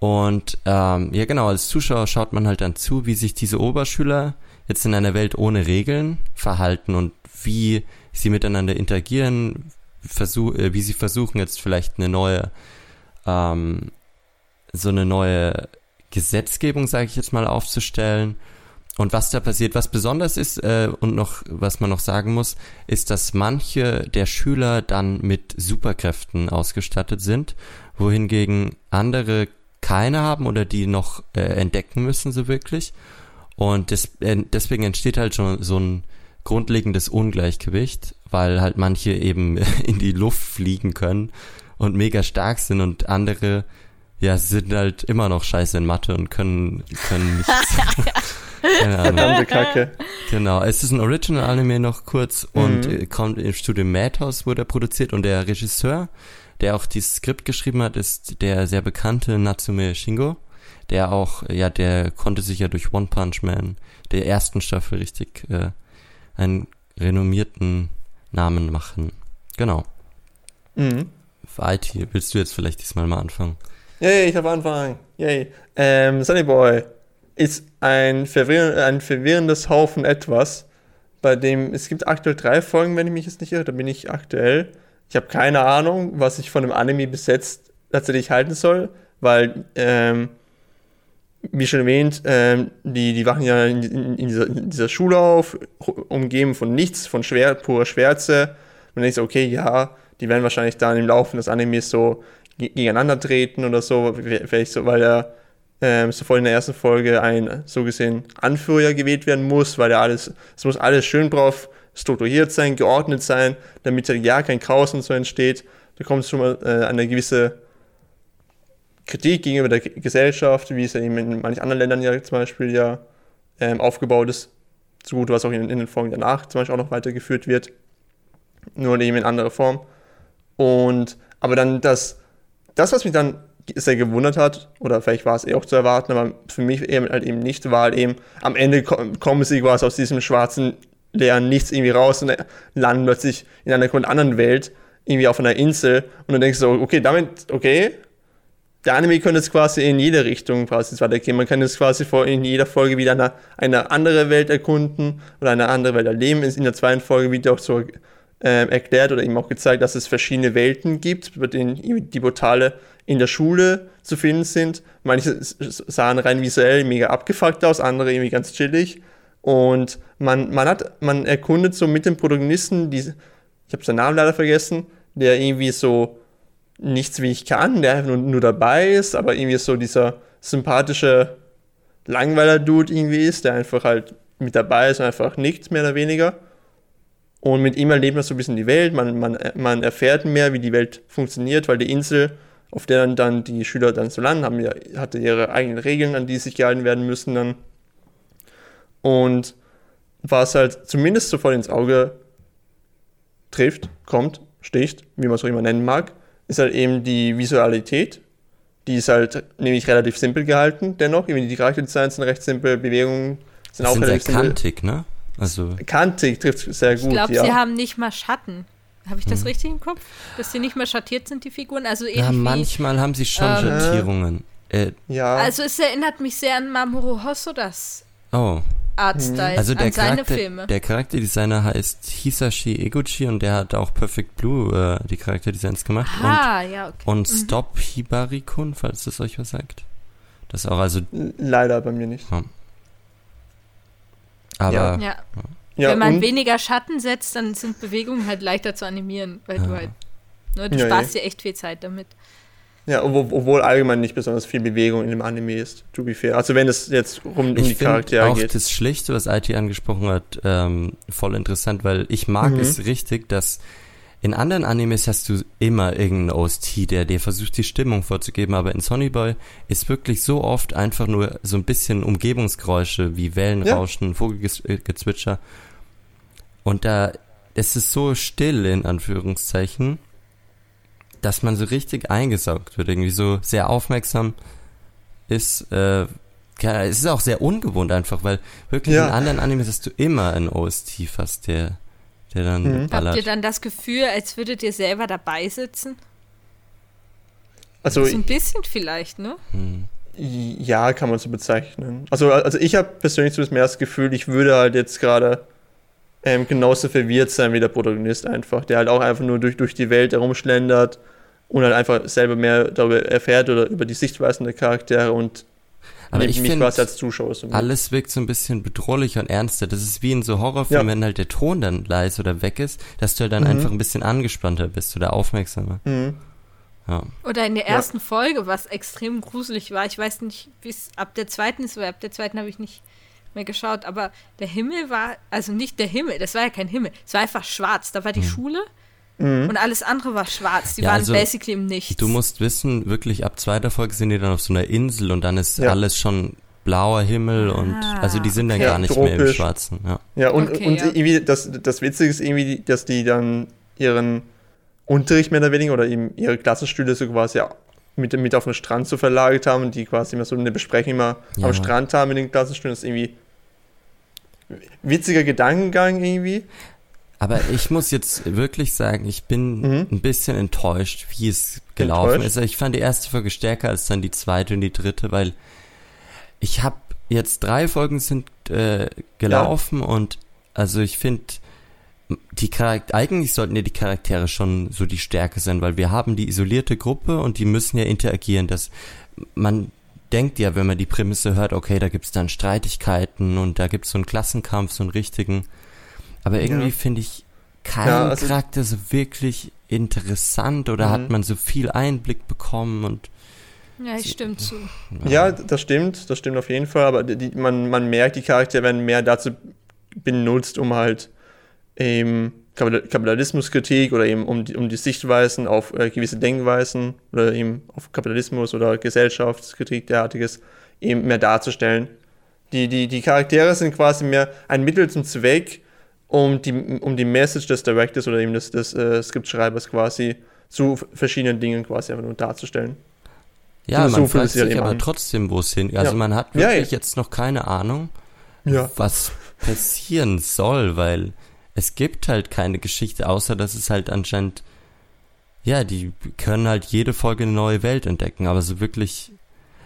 Und ähm, ja genau, als Zuschauer schaut man halt dann zu, wie sich diese Oberschüler jetzt in einer Welt ohne Regeln verhalten und wie sie miteinander interagieren, versuch, äh, wie sie versuchen jetzt vielleicht eine neue, ähm, so eine neue Gesetzgebung, sage ich jetzt mal, aufzustellen. Und was da passiert, was besonders ist äh, und noch, was man noch sagen muss, ist, dass manche der Schüler dann mit Superkräften ausgestattet sind, wohingegen andere keine haben oder die noch äh, entdecken müssen so wirklich. Und des, äh, deswegen entsteht halt schon so ein grundlegendes Ungleichgewicht, weil halt manche eben in die Luft fliegen können und mega stark sind und andere ja sind halt immer noch scheiße in Mathe und können können nichts. Keine. Verdammte Kacke. Genau, es ist ein Original-Anime noch kurz und Mhm. äh, kommt im Studio Madhouse wurde er produziert und der Regisseur, der auch dieses Skript geschrieben hat, ist der sehr bekannte Natsume Shingo, der auch, äh, ja, der konnte sich ja durch One Punch Man der ersten Staffel richtig äh, einen renommierten Namen machen. Genau. Mhm. IT, willst du jetzt vielleicht diesmal mal anfangen? Yay, ich habe Anfang. Yay. Ähm, Sunny Boy ist ein, verwirr ein verwirrendes Haufen etwas, bei dem es gibt aktuell drei Folgen, wenn ich mich jetzt nicht irre, da bin ich aktuell. Ich habe keine Ahnung, was ich von dem Anime bis jetzt tatsächlich halten soll, weil, ähm, wie schon erwähnt, ähm, die, die wachen ja in, in, in, dieser, in, dieser, Schule auf, umgeben von nichts, von schwer, purer Schwärze. Man denkt so, okay, ja, die werden wahrscheinlich dann im Laufe des Animes so gegeneinander treten oder so, vielleicht so, weil er ähm, sofort in der ersten Folge ein so gesehen Anführer gewählt werden muss, weil er alles, es muss alles schön drauf strukturiert sein, geordnet sein, damit ja kein Chaos und so entsteht. Da kommt schon mal äh, eine gewisse Kritik gegenüber der Gesellschaft, wie es ja eben in manchen anderen Ländern ja zum Beispiel ja ähm, aufgebaut ist, so gut was auch in, in, den Folgen danach zum Beispiel auch noch weitergeführt wird, nur eben in anderer Form. Und aber dann das, das was mich dann sehr gewundert hat, oder vielleicht war es eh auch zu erwarten, aber für mich eben halt eben nicht, war halt eben, am Ende kommen sie quasi aus diesem schwarzen, leeren Nichts irgendwie raus und landen plötzlich in einer komplett anderen Welt, irgendwie auf einer Insel und dann denkst du so, okay, damit, okay, der Anime könnte jetzt quasi in jede Richtung quasi weitergehen. Man kann jetzt quasi vor, in jeder Folge wieder eine, eine andere Welt erkunden oder eine andere Welt erleben. In der zweiten Folge wird auch so äh, erklärt oder eben auch gezeigt, dass es verschiedene Welten gibt, bei denen die Portale in der Schule zu finden sind. Manche sahen rein visuell mega abgefuckt aus, andere irgendwie ganz chillig. Und man, man hat, man erkundet so mit dem Protagonisten, die, ich habe seinen Namen leider vergessen, der irgendwie so nichts wie ich kann, der einfach nur, nur dabei ist, aber irgendwie so dieser sympathische Langweiler-Dude irgendwie ist, der einfach halt mit dabei ist und einfach nichts mehr oder weniger. Und mit ihm erlebt man so ein bisschen die Welt, man, man, man erfährt mehr, wie die Welt funktioniert, weil die Insel, auf der dann, dann die Schüler dann so landen, haben ja, hatte ihre eigenen Regeln, an die sich gehalten werden müssen dann. Und was halt zumindest sofort ins Auge trifft, kommt, sticht, wie man es auch immer nennen mag, ist halt eben die Visualität. Die ist halt nämlich relativ simpel gehalten, dennoch. Die Charakterdesigns sind recht simpel, Bewegungen sind das auch sind relativ sehr kantig, ne? Also kantig trifft sehr gut. Ich glaube, ja. sie haben nicht mal Schatten. Habe ich das hm. richtig im Kopf? Dass sie nicht mal schattiert sind, die Figuren? Also ja, manchmal haben sie schon ähm, Schattierungen. Äh, ja. Also es erinnert mich sehr an Mamoru Hosodas. Oh. Artstyle also der an seine Charakter, Filme. Der Charakterdesigner heißt Hisashi Eguchi und der hat auch Perfect Blue äh, die Charakterdesigns gemacht. Ah, und, ja, okay. Und mhm. Stop Hibarikun, falls das euch was sagt. Das ist auch also. Leider bei mir nicht. Ja. Aber. Ja. ja. ja. Wenn man weniger Schatten setzt, dann sind Bewegungen halt leichter zu animieren, weil du halt. Ne, du sparst dir echt viel Zeit damit. Ja, obwohl allgemein nicht besonders viel Bewegung in dem Anime ist, to be fair. Also wenn es jetzt um, um die Charaktere auch geht. auch das Schlichte, was IT angesprochen hat, ähm, voll interessant, weil ich mag mhm. es richtig, dass in anderen Animes hast du immer irgendeinen OST, der dir versucht, die Stimmung vorzugeben, aber in Sonny Boy ist wirklich so oft einfach nur so ein bisschen Umgebungsgeräusche wie Wellenrauschen, ja. Vogelgezwitscher. Und da, es ist so still, in Anführungszeichen dass man so richtig eingesaugt wird, irgendwie so sehr aufmerksam ist. Äh, es ist auch sehr ungewohnt einfach, weil wirklich ja. in anderen Animes hast du immer einen OST fast, der, der dann mhm. ballert. Habt ihr dann das Gefühl, als würdet ihr selber dabei sitzen? Also so ein bisschen vielleicht, ne? Hm. Ja, kann man so bezeichnen. Also, also ich habe persönlich zumindest mehr das Gefühl, ich würde halt jetzt gerade ähm, genauso verwirrt sein wie der Protagonist einfach, der halt auch einfach nur durch, durch die Welt herumschlendert und halt einfach selber mehr darüber erfährt oder über die Sichtweisen der Charaktere und aber ich finde, als Zuschauer so alles wirkt so ein bisschen bedrohlicher und ernster. Das ist wie in so Horrorfilmen, ja. wenn halt der Ton dann leise oder weg ist, dass du halt dann mhm. einfach ein bisschen angespannter bist oder aufmerksamer. Mhm. Ja. Oder in der ersten ja. Folge, was extrem gruselig war. Ich weiß nicht, wie es ab der zweiten ist, weil ab der zweiten habe ich nicht mehr geschaut, aber der Himmel war, also nicht der Himmel, das war ja kein Himmel, es war einfach schwarz. Da war die mhm. Schule Mhm. Und alles andere war schwarz. Die ja, waren also, basically im Nichts. Du musst wissen, wirklich ab zweiter Folge sind die dann auf so einer Insel und dann ist ja. alles schon blauer Himmel ah, und also die sind dann okay. gar nicht Tropisch. mehr im Schwarzen. Ja, ja und, okay, und ja. irgendwie das, das Witzige ist irgendwie, dass die dann ihren Unterricht mehr oder weniger oder eben ihre Klassenstühle so quasi mit, mit auf den Strand so verlagert haben und die quasi immer so eine Besprechung immer ja. am Strand haben mit den Klassenstühlen. Das ist irgendwie witziger Gedankengang irgendwie. Aber ich muss jetzt wirklich sagen, ich bin Mhm. ein bisschen enttäuscht, wie es gelaufen Enttäuscht? ist. Ich fand die erste Folge stärker als dann die zweite und die dritte, weil ich habe jetzt drei Folgen sind äh, gelaufen und also ich finde die Charakter eigentlich sollten ja die Charaktere schon so die Stärke sein, weil wir haben die isolierte Gruppe und die müssen ja interagieren. Das man denkt ja, wenn man die Prämisse hört, okay, da gibt's dann Streitigkeiten und da gibt's so einen Klassenkampf, so einen richtigen. Aber irgendwie Ja. finde ich keinen Ja, also- Charakter so wirklich interessant oder Mhm. hat man so viel Einblick bekommen und Ja, ich stimme zu. Ja, das stimmt, das stimmt auf jeden Fall, aber die, man, man merkt, die Charaktere werden mehr dazu benutzt, um halt eben Kapital- Kapitalismuskritik oder eben um die, um die Sichtweisen auf äh, gewisse Denkweisen oder eben auf Kapitalismus oder Gesellschaftskritik derartiges eben mehr darzustellen. Die, die, die Charaktere sind quasi mehr ein Mittel zum Zweck, um die, um die Message des Directors oder eben des, des äh, Skriptschreibers quasi zu verschiedenen Dingen quasi einfach nur darzustellen. Ja, So man fragt sich halt aber an. trotzdem, wo es hin. Also Ja. man hat wirklich ja. jetzt noch keine Ahnung, Ja. was passieren soll, weil es gibt halt keine Geschichte, außer dass es halt anscheinend, ja, die können halt jede Folge eine neue Welt entdecken, aber so wirklich,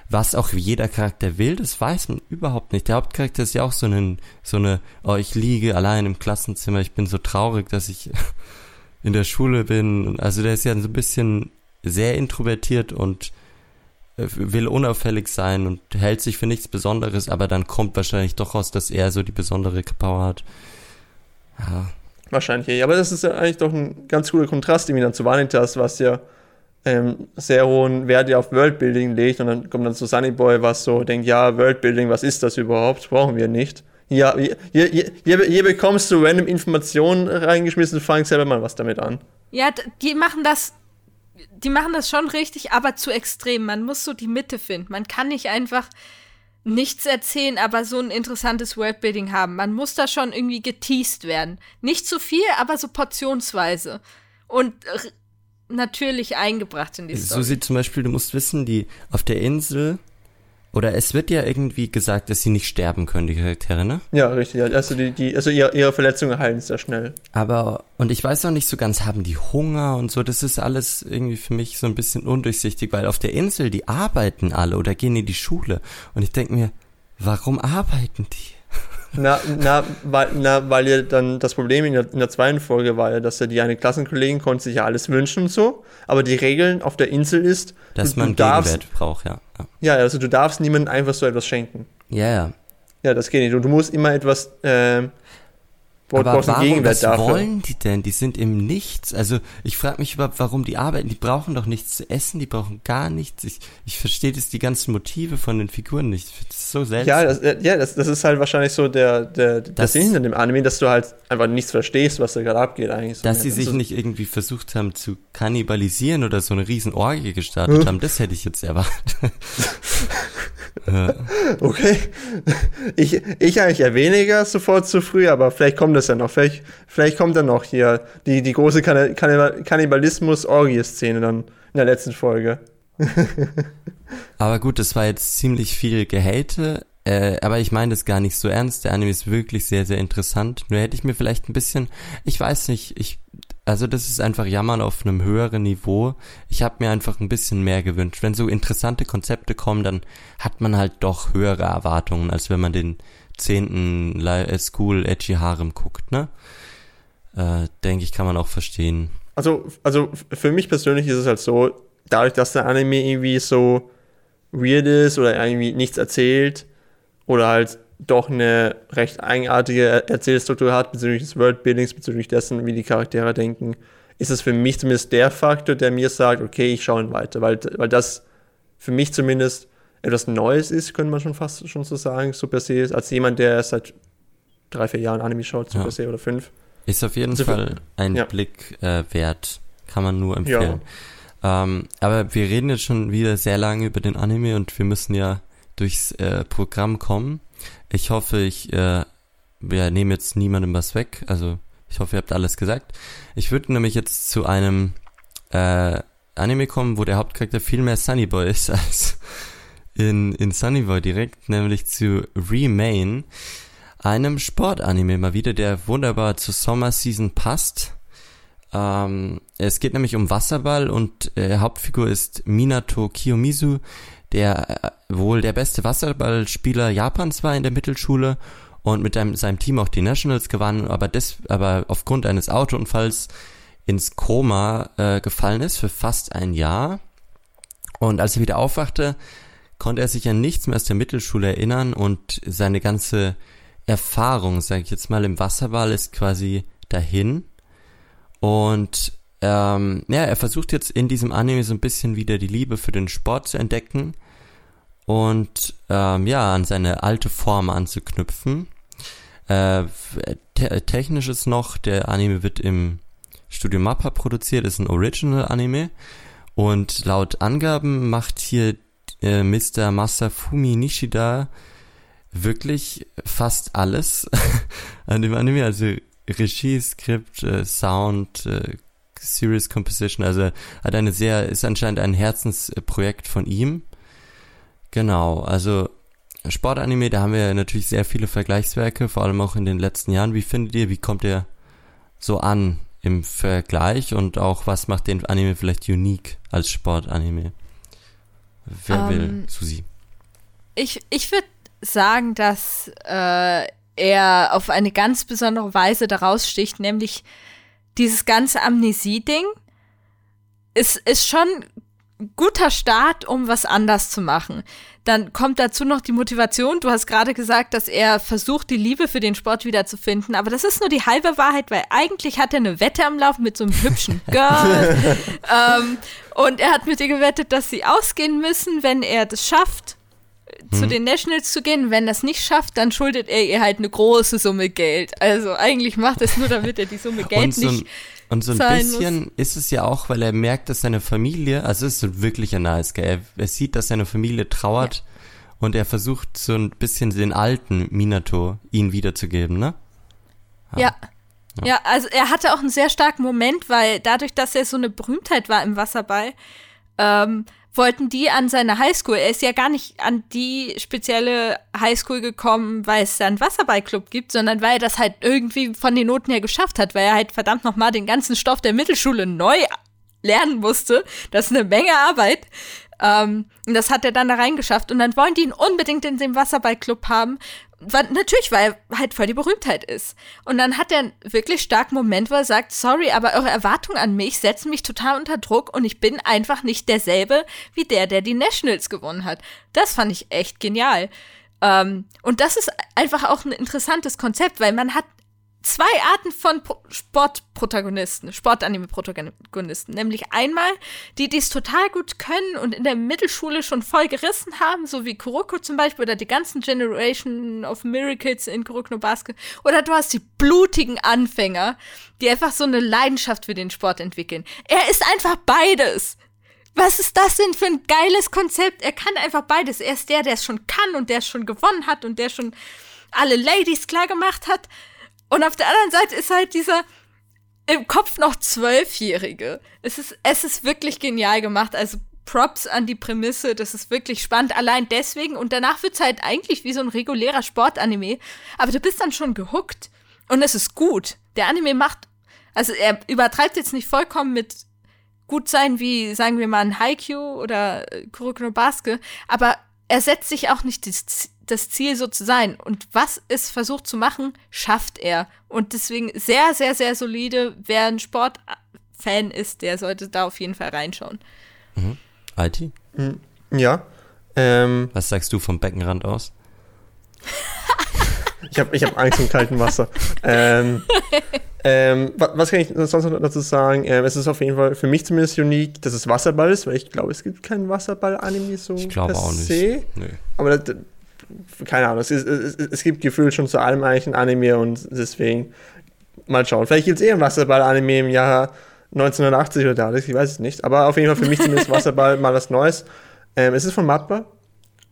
was auch jeder Charakter will, das weiß man überhaupt nicht. Der Hauptcharakter ist ja auch so, einen, so eine, oh, ich liege allein im Klassenzimmer, ich bin so traurig, dass ich in der Schule bin. Also der ist ja so ein bisschen sehr introvertiert und äh, will unauffällig sein und hält sich für nichts Besonderes, aber dann kommt wahrscheinlich doch raus, dass er so die besondere Power hat. Ja, Wahrscheinlich. Aber das ist ja eigentlich doch ein ganz cooler Kontrast irgendwie dann zu Vanitas, was ja ähm, sehr hohen Wert auf Worldbuilding legt und dann kommt dann zu Sunny Boy, was so denkt, ja, Worldbuilding, was ist das überhaupt? Brauchen wir nicht. Ja, hier, hier, hier, hier bekommst du random Informationen reingeschmissen, fang selber mal was damit an. Ja, die machen das, die machen das schon richtig, aber zu extrem. Man muss so die Mitte finden. Man kann nicht einfach nichts erzählen, aber so ein interessantes Worldbuilding haben. Man muss da schon irgendwie geteased werden. Nicht zu viel, aber so portionsweise. Und natürlich eingebracht in die so Story. sieht zum Beispiel, du musst wissen, die auf der Insel, oder es wird ja irgendwie gesagt, dass sie nicht sterben können, die Charaktere, ne? Ja, richtig. Also, die, die, also ihre, ihre Verletzungen heilen sehr schnell. Aber, und ich weiß auch nicht so ganz, haben die Hunger und so, das ist alles irgendwie für mich so ein bisschen undurchsichtig, weil auf der Insel, die arbeiten alle oder gehen in die Schule. Und ich denke mir, warum arbeiten die? Na, na, weil, na, weil ja dann das Problem in der, in der zweiten Folge war ja, dass ja die eine Klassenkollegin konnte sich ja alles wünschen und so, aber die Regeln auf der Insel ist, Dass du, man du darfst, Gegenwert braucht, ja. ja. ja, also du darfst niemandem einfach so etwas schenken. Ja, ja. Ja, das geht nicht. Du, du musst immer etwas, ähm, Aber warum, Gegenwert was dafür. wollen die denn? Die sind im Nichts. Also ich frage mich überhaupt, warum die arbeiten. Die brauchen doch nichts zu essen, die brauchen gar nichts. Ich, ich verstehe das die ganzen Motive von den Figuren nicht. Das so seltsam. Ja, das, äh, ja das, das ist halt wahrscheinlich so der, der, der Das- Sinn hinter dem Anime, dass du halt einfach nichts verstehst, was da gerade abgeht eigentlich. So Dass sie sich Also, nicht irgendwie versucht haben zu kannibalisieren oder so eine riesen Orgie gestartet haben, das hätte ich jetzt erwartet. ja. Okay. Ich, ich eigentlich eher weniger sofort zu früh, aber vielleicht kommt das ja noch. Vielleicht, vielleicht kommt dann noch hier die, die große Kanni- Kannibal- Kannibalismus-Orgie-Szene dann in der letzten Folge. Aber gut, das war jetzt ziemlich viel Gehate, äh, aber ich meine das gar nicht so ernst. Der Anime ist wirklich sehr, sehr interessant. Nur hätte ich mir vielleicht ein bisschen, ich weiß nicht, ich, also das ist einfach Jammern auf einem höheren Niveau. Ich habe mir einfach ein bisschen mehr gewünscht. Wenn so interessante Konzepte kommen, dann hat man halt doch höhere Erwartungen, als wenn man den zehnten äh, School Edgy Harem guckt, ne? Äh, denke ich, kann man auch verstehen. Also, also für mich persönlich ist es halt so, dadurch, dass der Anime irgendwie so weird ist oder irgendwie nichts erzählt oder halt doch eine recht eigenartige Er- Erzählstruktur hat bezüglich des Worldbuildings, bezüglich dessen, wie die Charaktere denken, ist es für mich zumindest der Faktor, der mir sagt, okay, ich schaue ihn weiter, weil, weil das für mich zumindest etwas Neues ist, könnte man schon fast schon so sagen, so per se, als jemand, der seit drei, vier Jahren Anime schaut, so Ja. se oder fünf. Ist auf jeden Also Fall ein ja. Blick äh, wert. Kann man nur empfehlen. Ähm, aber wir reden jetzt schon wieder sehr lange über den Anime und wir müssen ja durchs äh, Programm kommen. Ich hoffe, ich äh, wir nehmen jetzt niemandem was weg. Also ich hoffe, ihr habt alles gesagt. Ich würde nämlich jetzt zu einem äh, Anime kommen, wo der Hauptcharakter viel mehr Sunnyboy ist als in, in Sunnyboy direkt, nämlich zu Remain. einem Sportanime mal wieder, der wunderbar zur Sommerseason passt. Ähm, es geht nämlich um Wasserball und äh, Hauptfigur ist Minato Kiyomizu, der äh, wohl der beste Wasserballspieler Japans war in der Mittelschule und mit einem, seinem Team auch die Nationals gewann, aber, des, aber aufgrund eines Autounfalls ins Koma äh, gefallen ist für fast ein Jahr. Und als er wieder aufwachte, konnte er sich an nichts mehr aus der Mittelschule erinnern und seine ganze Erfahrung, sage ich jetzt mal, im Wasserball ist quasi dahin. Und ähm, ja, er versucht jetzt in diesem Anime so ein bisschen wieder die Liebe für den Sport zu entdecken und ähm, ja, an seine alte Form anzuknüpfen. Äh, te technisch ist noch, der Anime wird im Studio Mappa produziert, ist ein Original-Anime und laut Angaben macht hier äh, Mr. Masafumi Nishida wirklich fast alles an dem Anime, also Regie, Skript, äh, Sound, äh, Series Composition, also hat eine sehr, ist anscheinend ein Herzensprojekt von ihm. Genau, also Sportanime, da haben wir natürlich sehr viele Vergleichswerke, vor allem auch in den letzten Jahren. Wie findet ihr, wie kommt ihr so an im Vergleich und auch was macht den Anime vielleicht unique als Sportanime? Wer um, will, ähm, Susi? Ich, ich würde sagen, dass äh, er auf eine ganz besondere Weise daraus sticht, nämlich dieses ganze Amnesie-Ding ist, ist schon guter Start, um was anders zu machen. Dann kommt dazu noch die Motivation. Du hast gerade gesagt, dass er versucht, die Liebe für den Sport wiederzufinden. Aber das ist nur die halbe Wahrheit, weil eigentlich hat er eine Wette am Laufen mit so einem hübschen Girl. ähm, und er hat mit ihr gewettet, dass sie ausgehen müssen, wenn er das schafft zu hm. den Nationals zu gehen. Wenn er es nicht schafft, dann schuldet er ihr halt eine große Summe Geld. Also eigentlich macht er es nur, damit er die Summe Geld so nicht. Und so ein bisschen muss. ist es ja auch, weil er merkt, dass seine Familie, also es ist wirklich ein nice, gell? Er, er sieht, dass seine Familie trauert ja. und er versucht so ein bisschen den alten Minato ihn wiederzugeben, ne? Ja. ja. Ja, also er hatte auch einen sehr starken Moment, weil dadurch, dass er so eine Berühmtheit war im Wasserball, ähm, wollten die an seine Highschool. Er ist ja gar nicht an die spezielle Highschool gekommen, weil es da einen Wasserballclub gibt, sondern weil er das halt irgendwie von den Noten her geschafft hat, weil er halt verdammt nochmal den ganzen Stoff der Mittelschule neu lernen musste. Das ist eine Menge Arbeit. Ähm, und das hat er dann da reingeschafft. Und dann wollen die ihn unbedingt in dem Wasserballclub haben, natürlich, weil er halt voll die Berühmtheit ist. Und dann hat er einen wirklich starken Moment, wo er sagt, sorry, aber eure Erwartungen an mich setzen mich total unter Druck und ich bin einfach nicht derselbe wie der, der die Nationals gewonnen hat. Das fand ich echt genial. Ähm, und das ist einfach auch ein interessantes Konzept, weil man hat zwei Arten von Sportprotagonisten, Sportanime-Protagonisten. Nämlich einmal die, die es total gut können und in der Mittelschule schon voll gerissen haben, so wie Kuroko zum Beispiel oder die ganzen Generation of Miracles in Kuroko no Basket. Oder du hast die blutigen Anfänger, die einfach so eine Leidenschaft für den Sport entwickeln. Er ist einfach beides. Was ist das denn für ein geiles Konzept? Er kann einfach beides. Er ist der, der es schon kann und der es schon gewonnen hat und der schon alle Ladies klar gemacht hat. Und auf der anderen Seite ist halt dieser im Kopf noch Zwölfjährige. Es ist, es ist wirklich genial gemacht. Also Props an die Prämisse, das ist wirklich spannend. Allein deswegen. Und danach wird's halt eigentlich wie so ein regulärer Sportanime. Aber du bist dann schon gehuckt. Und es ist gut. Der Anime macht, also er übertreibt jetzt nicht vollkommen mit gut sein wie, sagen wir mal, ein Haikyuu oder äh, Kuroko no Basket, aber er setzt sich auch nicht das das Ziel so zu sein. Und was es versucht zu machen, schafft er. Und deswegen sehr, sehr, sehr solide. Wer ein Sportfan ist, der sollte da auf jeden Fall reinschauen. Mhm. IT? Hm, ja. Ähm, was sagst du vom Beckenrand aus? ich habe ich hab Angst im kalten Wasser. ähm, ähm, was kann ich sonst noch dazu sagen? Ähm, es ist auf jeden Fall für mich zumindest unique, dass es Wasserball ist, weil ich glaube, es gibt keinen Wasserball-Anime so. Ich glaube auch nicht. Nee. Aber das, keine Ahnung, es, ist, es, es, gibt gefühlt schon zu allem eigentlich ein Anime und deswegen mal schauen. Vielleicht gibt es eh ein Wasserball-Anime im Jahr 1980 oder da, ich weiß es nicht. Aber auf jeden Fall für mich zumindest Wasserball mal was Neues. Ähm, es ist von Mappa,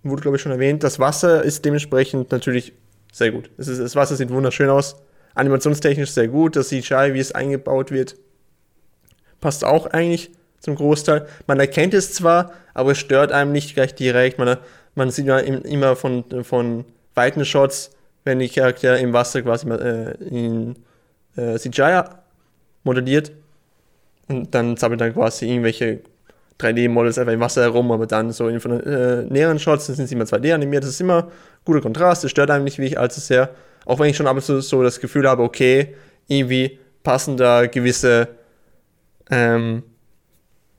wurde glaube ich schon erwähnt. Das Wasser ist dementsprechend natürlich sehr gut. Es ist, das Wasser sieht wunderschön aus. Animationstechnisch sehr gut. Das CGI, wie es eingebaut wird, passt auch eigentlich zum Großteil. Man erkennt es zwar, aber es stört einem nicht gleich direkt. Man man sieht ja immer von, von weiten Shots, wenn die Charaktere im Wasser quasi äh, in äh, CGI modelliert. Und dann zappelt dann quasi irgendwelche 3D-Models einfach im Wasser herum, aber dann so in von äh, näheren Shots sind sie immer 2D animiert. Das ist immer guter Kontrast, das stört einem nicht allzu sehr. Auch wenn ich schon ab und zu so das Gefühl habe, okay, irgendwie passen da gewisse, ähm,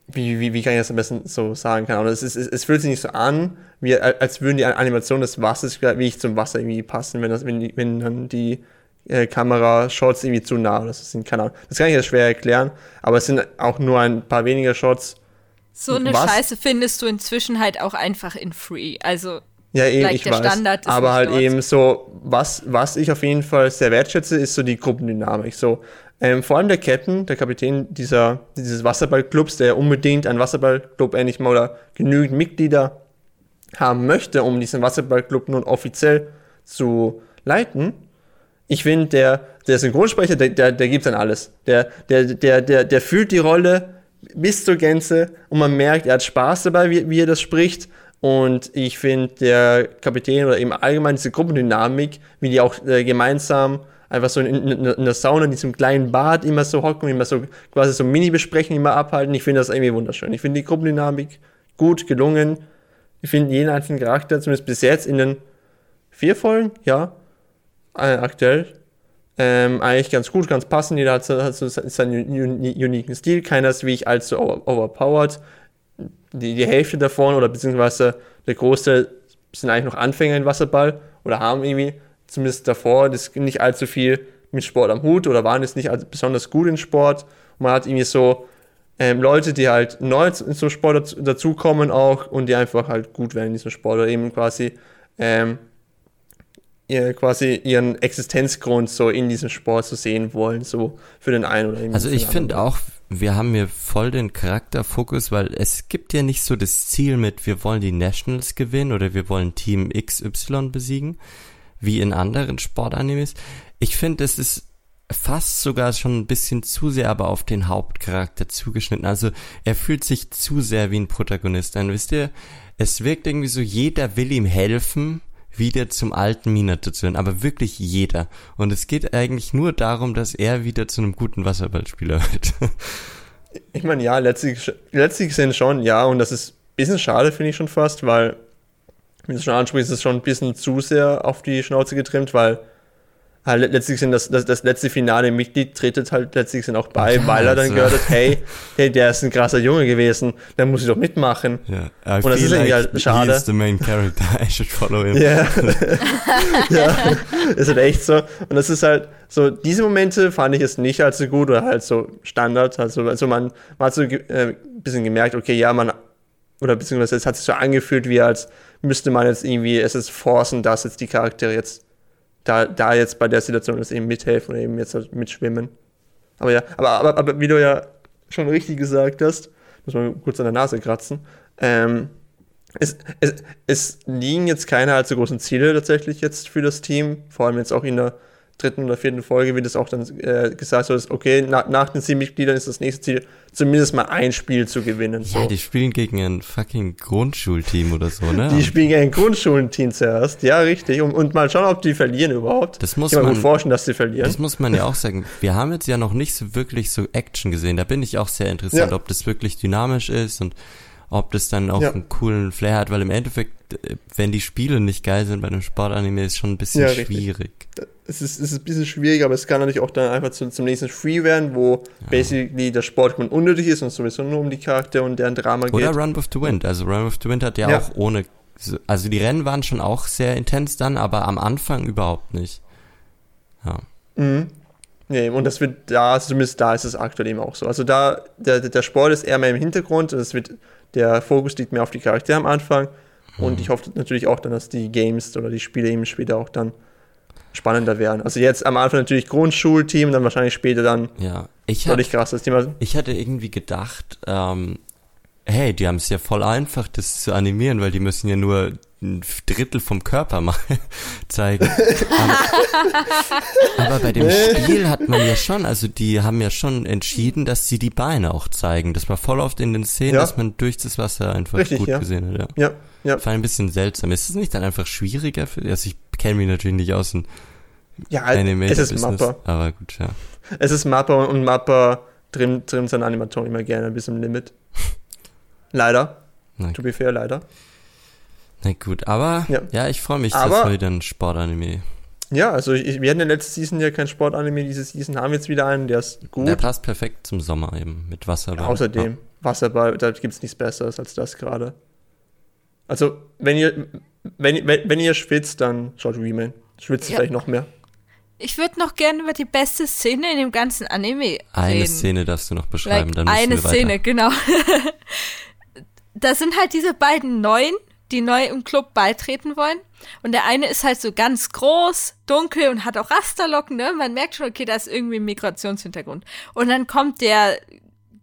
wie, wie, wie kann ich das am besten so sagen? Keine Ahnung. Es, ist, es, es fühlt sich nicht so an, wie, als würden die Animationen des Wassers wie ich zum Wasser irgendwie passen, wenn, das, wenn, wenn dann die äh, Kamera-Shots irgendwie zu nah oder so sind. Keine Ahnung. Das kann ich jetzt schwer erklären, aber es sind auch nur ein paar weniger Shots. So eine Was? Scheiße findest du inzwischen halt auch einfach in Free. Also ja, eben, like ich weiß. Aber halt dort. eben so, was, was ich auf jeden Fall sehr wertschätze, ist so die Gruppendynamik. So, ähm, vor allem der Captain, der Kapitän dieser, dieses Wasserballclubs, der unbedingt ein Wasserballclub endlich mal oder genügend Mitglieder haben möchte, um diesen Wasserballclub nun offiziell zu leiten. Ich finde, der, der Synchronsprecher, der, der, der gibt dann alles. Der, der, der, der, der fühlt die Rolle bis zur Gänze und man merkt, er hat Spaß dabei, wie, wie er das spricht und ich finde, der Kapitän oder eben allgemein diese Gruppendynamik, wie die auch äh, gemeinsam einfach so in, in, in, der Sauna, in diesem kleinen Bad immer so hocken, immer so quasi so Mini-Besprechungen immer abhalten. Ich finde das irgendwie wunderschön. Ich finde die Gruppendynamik gut gelungen. Ich finde jeden einzelnen Charakter, zumindest bis jetzt in den vier Folgen, ja, äh, aktuell, ähm, eigentlich ganz gut, ganz passend. Jeder hat so, hat so seinen uniken Stil. Keiner ist wie ich allzu overpowered die, die Hälfte davon oder beziehungsweise der Großteil sind eigentlich noch Anfänger in Wasserball oder haben irgendwie zumindest davor das nicht allzu viel mit Sport am Hut oder waren jetzt nicht besonders gut in Sport. Und man hat irgendwie so ähm, Leute, die halt neu in so Sport dazukommen auch und die einfach halt gut werden in diesem Sport oder eben quasi ähm, ihr, quasi ihren Existenzgrund so in diesem Sport zu so sehen wollen, so für den einen oder eben Also ich finde auch, wir haben hier voll den Charakterfokus, weil es gibt ja nicht so das Ziel mit, wir wollen die Nationals gewinnen oder wir wollen Team XY besiegen, wie in anderen Sportanimes. Ich finde, es ist fast sogar schon ein bisschen zu sehr aber auf den Hauptcharakter zugeschnitten. Also er fühlt sich zu sehr wie ein Protagonist an. Wisst ihr, es wirkt irgendwie so, jeder will ihm helfen, wieder zum alten Minato zu werden, aber wirklich jeder. Und es geht eigentlich nur darum, dass er wieder zu einem guten Wasserballspieler wird. ich meine, ja, letztlich, letztlich gesehen schon, ja, und das ist ein bisschen schade, finde ich schon fast, weil, wie du schon ansprichst, ist es schon ein bisschen zu sehr auf die Schnauze getrimmt, weil halt letztlich sind das, das, das letzte finale Mitglied tretet halt letztlich sind auch bei, ja, weil er dann also. gehört hat, hey, hey, der ist ein krasser Junge gewesen, der muss ich doch mitmachen. Ja, und das ist irgendwie halt schade. He is the main character, I should follow him. Ja. ja, ist halt echt so. Und das ist halt so, diese Momente fand ich jetzt nicht allzu gut oder halt so Standard. Also, also man, man hat so äh, ein bisschen gemerkt, okay, ja, man, oder beziehungsweise es hat sich so angefühlt, wie als müsste man jetzt irgendwie es ist forcen, dass jetzt die Charaktere jetzt da, da jetzt bei der Situation das eben mithelfen oder eben jetzt halt mitschwimmen. Aber ja, aber, aber, aber wie du ja schon richtig gesagt hast, muss man kurz an der Nase kratzen, ähm, es, es, es liegen jetzt keine allzu großen Ziele tatsächlich jetzt für das Team, vor allem jetzt auch in der dritten oder vierten Folge wird es auch dann äh, gesagt, so dass, okay, na, nach den sieben Mitgliedern ist das nächste Ziel, zumindest mal ein Spiel zu gewinnen. So. Ja, die spielen gegen ein fucking Grundschulteam oder so, ne? Die spielen gegen ein Grundschulteam zuerst, ja, richtig. Und, und mal schauen, ob die verlieren überhaupt. Das muss ich man gut vorstellen, dass sie verlieren. Das muss man ja auch sagen. Wir haben jetzt ja noch nicht so wirklich so Action gesehen. Da bin ich auch sehr interessant, ja. ob das wirklich dynamisch ist und ob das dann auch ja. einen coolen Flair hat, weil im Endeffekt, wenn die Spiele nicht geil sind bei einem Sportanime, ist schon ein bisschen ja, schwierig. Es ist, es ist ein bisschen schwierig, aber es kann natürlich auch dann einfach zum, zum nächsten Free werden, wo ja. basically der Sport unnötig ist und sowieso nur um die Charakter und deren Drama geht. Oder Run with the Wind. Also Run with the Wind hat ja, ja. auch ohne, also die Rennen waren schon auch sehr intens dann, aber am Anfang überhaupt nicht. Ja. Mhm. Nee, und das wird da, zumindest da ist es aktuell eben auch so. Also da, der, der Sport ist eher mehr im Hintergrund und es wird der Fokus liegt mehr auf die Charaktere am Anfang. Und mhm. ich hoffe natürlich auch dann, dass die Games oder die Spiele eben später auch dann spannender werden. Also jetzt am Anfang natürlich Grundschulteam, dann wahrscheinlich später dann ja, ich hat, krass das Thema. Ich hatte irgendwie gedacht, ähm, hey, die haben es ja voll einfach, das zu animieren, weil die müssen ja nur ein Drittel vom Körper mal zeigen. aber, aber bei dem Spiel hat man ja schon, also die haben ja schon entschieden, dass sie die Beine auch zeigen. Das war voll oft in den Szenen, ja. dass man durch das Wasser einfach Richtig, gut ja. gesehen hat. Ja. ja, ja. War ein bisschen seltsam. Ist es nicht dann einfach schwieriger für, also ich kenne mich natürlich nicht aus dem Ja, es ist Mappa. Aber gut, ja. Es ist Mappa und Mappa trimmt, trimmt seine Animatoren immer gerne bis zum Limit. Leider. Na, To be fair, leider. Na gut, aber ja, Ja. ich freue mich, Aber- dass wir wieder ein Sportanime. Ja, also ich, wir hatten in der letzten Season ja kein Sportanime, diese Season haben wir jetzt wieder einen, der ist gut. Der passt perfekt zum Sommer eben mit Wasserball. Außerdem, Wasserball, da gibt es nichts Besseres als das gerade. Also, wenn ihr, wenn, wenn, wenn ihr schwitzt, dann schaut Remain. Schwitzt Ja. vielleicht noch mehr. Ich würde noch gerne über die beste Szene in dem ganzen Anime Eine reden. Szene darfst du noch beschreiben, Like, dann müssen eine wir Szene, weiter. genau. da sind halt diese beiden Neuen, die neu im Club beitreten wollen. Und der eine ist halt so ganz groß, dunkel und hat auch Rasterlocken, ne? Man merkt schon, okay, da ist irgendwie ein Migrationshintergrund. Und dann kommt der,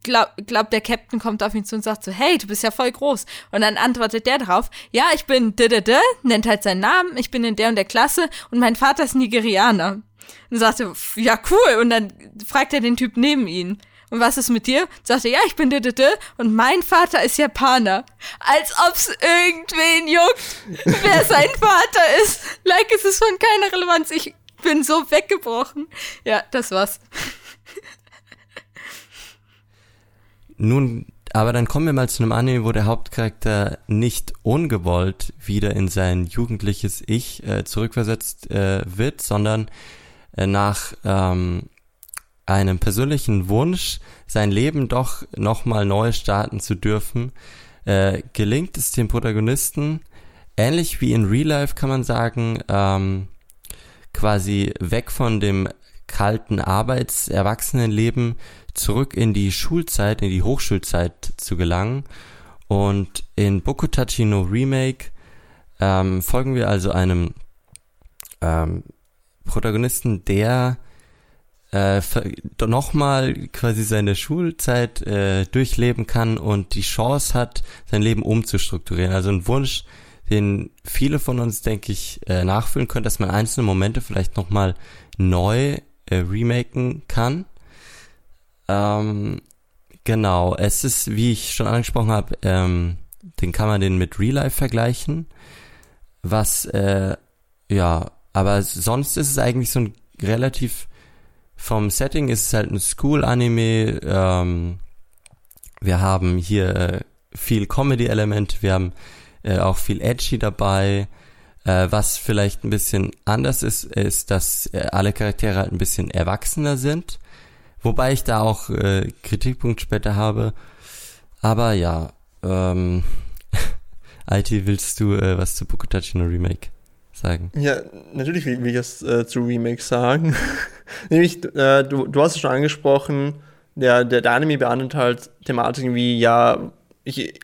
glaub, glaub, der Captain kommt auf ihn zu und sagt so, hey, du bist ja voll groß. Und dann antwortet der drauf, ja, ich bin d, -d, -d nennt halt seinen Namen, ich bin in der und der Klasse und mein Vater ist Nigerianer. Und sagte, "Pf, ja, cool. Und dann fragt er den Typ neben ihn. Und was ist mit dir? Sagte, ja, ich bin d, -d, -d und mein Vater ist Japaner. Als ob's irgendwen juckt, wer sein Vater ist. Like, es ist von keiner Relevanz. Ich bin so weggebrochen. Ja, das war's. Nun, aber dann kommen wir mal zu einem Anime, wo der Hauptcharakter nicht ungewollt wieder in sein jugendliches Ich äh, zurückversetzt äh, wird, sondern äh, nach ähm, einem persönlichen Wunsch, sein Leben doch nochmal neu starten zu dürfen, äh, gelingt es dem Protagonisten, ähnlich wie in Real Life kann man sagen, ähm, quasi weg von dem kalten Arbeitserwachsenenleben zurück in die Schulzeit, in die Hochschulzeit zu gelangen. Und in Bokutachi no Remake ähm, folgen wir also einem ähm, Protagonisten, der äh, nochmal quasi seine Schulzeit äh, durchleben kann und die Chance hat, sein Leben umzustrukturieren. Also ein Wunsch, den viele von uns, denke ich, äh, nachfühlen können, dass man einzelne Momente vielleicht nochmal neu äh, remaken kann. Ähm, genau, es ist, wie ich schon angesprochen habe, ähm, den kann man den mit Real Life vergleichen. Was, äh, ja, aber sonst ist es eigentlich so ein relativ, vom Setting ist es halt ein School-Anime, ähm, wir haben hier äh, viel Comedy-Element, wir haben äh, auch viel Edgy dabei. Äh, was vielleicht ein bisschen anders ist, ist, dass äh, alle Charaktere halt ein bisschen erwachsener sind. Wobei ich da auch äh, Kritikpunkt später habe. Aber ja, ähm, IT, willst du äh, was zu Bokutachi no Remake sagen? Ja, natürlich will, ich das äh, zu Remake sagen. Nämlich, äh, du, du hast es schon angesprochen, der, der, der Anime behandelt halt Thematiken wie, ja, ich,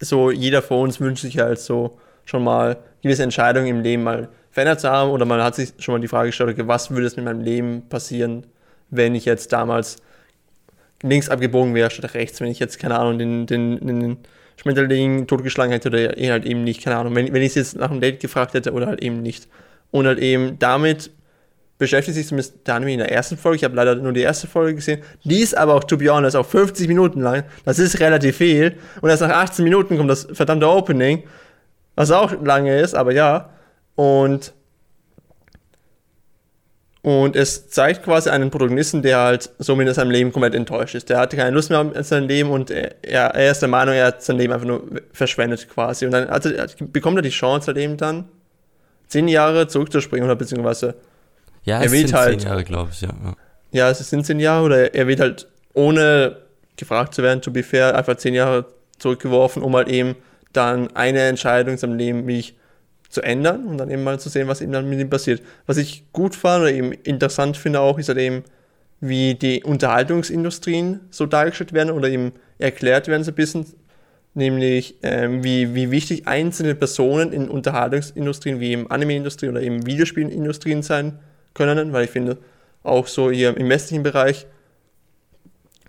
so jeder von uns wünscht sich halt so schon mal gewisse Entscheidungen im Leben mal verändert zu haben oder man hat sich schon mal die Frage gestellt, okay, was würde es mit meinem Leben passieren, wenn ich jetzt damals links abgebogen wäre statt rechts, wenn ich jetzt, keine Ahnung, den, den, den Schmetterling totgeschlagen hätte oder eh halt eben nicht, keine Ahnung, wenn, wenn ich es jetzt nach einem Date gefragt hätte oder halt eben nicht. Und halt eben damit beschäftigt sich zumindest der Anime in der ersten Folge. Ich habe leider nur die erste Folge gesehen. Die ist aber auch, to be honest, auch 50 Minuten lang. Das ist relativ viel. Und erst nach 18 Minuten kommt das verdammte Opening, was auch lange ist, aber ja. Und und es zeigt quasi einen Protagonisten, der halt somit in seinem Leben komplett enttäuscht ist. Der hatte keine Lust mehr an sein Leben und er, er ist der Meinung, er hat sein Leben einfach nur verschwendet quasi. Und dann er, bekommt er die Chance halt eben dann, zehn Jahre zurückzuspringen oder beziehungsweise Ja, Er es sind halt- zehn Jahre, glaube ich, ja. ja. ja, es sind zehn Jahre oder er wird halt ohne gefragt zu werden, to be fair, einfach zehn Jahre zurückgeworfen, um halt eben dann eine Entscheidung in seinem Leben wie ich zu ändern und dann eben mal zu sehen, was eben dann mit ihm passiert. Was ich gut fand oder eben interessant finde auch, ist halt eben, wie die Unterhaltungsindustrien so dargestellt werden oder eben erklärt werden so ein bisschen, nämlich ähm, wie, wie wichtig einzelne Personen in Unterhaltungsindustrien wie im Anime-Industrie oder eben Videospielindustrien sein können, weil ich finde, auch so hier im westlichen Bereich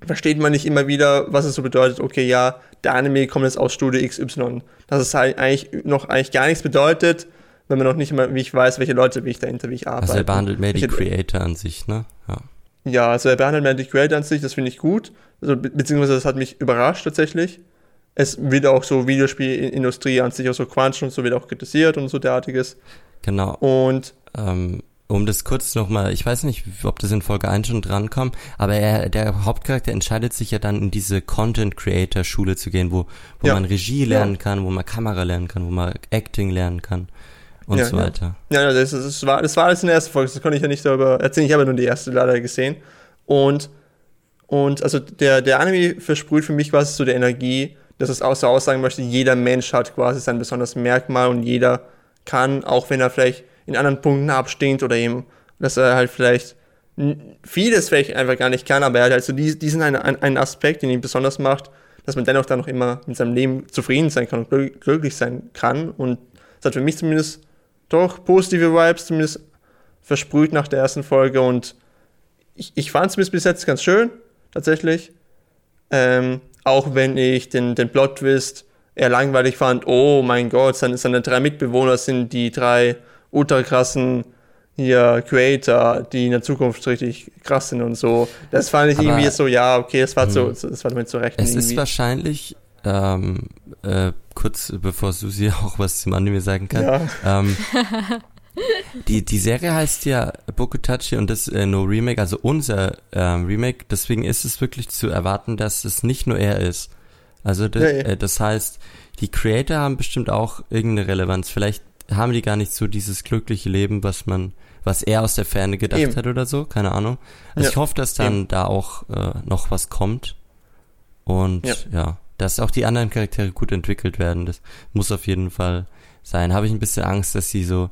versteht man nicht immer wieder, was es so bedeutet, okay, ja, der Anime kommt jetzt aus Studio XY. Dass es halt eigentlich noch eigentlich gar nichts bedeutet, wenn man noch nicht mal, wie ich weiß, welche Leute wie ich dahinter, wie ich arbeite. Also er behandelt mehr die Creator an sich, ne? Ja. Ja, also er behandelt mehr die Creator an sich, das finde ich gut. Also, be beziehungsweise das hat mich überrascht tatsächlich. Es wird auch so Videospielindustrie an sich auch so Crunch und so wird auch kritisiert und so derartiges. Genau. Und Ähm, um das kurz nochmal, ich weiß nicht, ob das in Folge 1 schon drankommt, aber er, der Hauptcharakter entscheidet sich ja dann in diese Content Creator Schule zu gehen, wo, wo Ja. man Regie lernen kann, wo man Kamera lernen kann, wo man Acting lernen kann und Ja, so ja. weiter. Ja, ja, das, das, war, das war alles in der ersten Folge, das konnte ich ja nicht darüber erzählen. Ich habe ja nur die erste leider gesehen. Und, und also der, der Anime versprüht für mich quasi so der Energie, dass es auch so aussagen möchte, jeder Mensch hat quasi sein besonderes Merkmal und jeder kann, auch wenn er vielleicht in anderen Punkten abstinkt oder eben, dass er halt vielleicht vieles vielleicht einfach gar nicht kann, aber er hat halt so dies- diesen einen, Aspekt, den ihn besonders macht, dass man dennoch dann noch immer mit seinem Leben zufrieden sein kann und glück- glücklich sein kann. Und das hat für mich zumindest doch positive Vibes zumindest versprüht nach der ersten Folge und ich, ich fand es bis jetzt ganz schön, tatsächlich. Ähm, auch wenn ich den, den Plot-Twist eher langweilig fand, oh mein Gott, seine, seine drei Mitbewohner sind die drei ultra krassen hier Creator, die in der Zukunft richtig krass sind und so. Das fand ich Aber- irgendwie so, ja, okay, das war so, Mhm. das war damit zu rechnen. Es ist irgendwie. wahrscheinlich, ähm, äh, kurz bevor Susi auch was zum Anime sagen kann, ja. ähm, die, die Serie heißt ja Bokutachi und das äh, No Remake, also unser ähm, Remake, deswegen ist es wirklich zu erwarten, dass es nicht nur er ist. Also das, Ja, ja. Äh, das heißt, die Creator haben bestimmt auch irgendeine Relevanz. Vielleicht haben die gar nicht so dieses glückliche Leben, was man, was er aus der Ferne gedacht Eben. hat oder so, keine Ahnung. Also Ja, ich hoffe, dass dann eben. da auch äh, noch was kommt. Und Ja. ja. dass auch die anderen Charaktere gut entwickelt werden. Das muss auf jeden Fall sein. Habe ich ein bisschen Angst, dass sie so,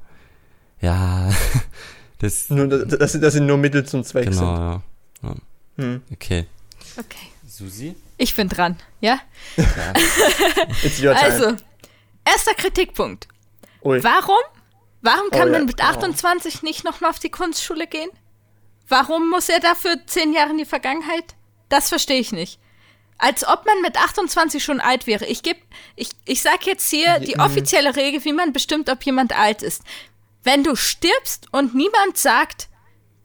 ja, das, Nur, dass, dass sie nur Mittel zum Zweck genau, ja. sind. Hm. Okay. Okay. Susi? Ich bin dran, ja? Ja. It's your time. Also, erster Kritikpunkt. Ui. Warum? Warum kann Oh ja. man mit 28 nicht nochmal auf die Kunstschule gehen? Warum muss er dafür zehn Jahre in die Vergangenheit? Das verstehe ich nicht. Als ob man mit 28 schon alt wäre. Ich geb, ich, ich sag jetzt hier die offizielle Regel, wie man bestimmt, ob jemand alt ist. Wenn du stirbst und niemand sagt,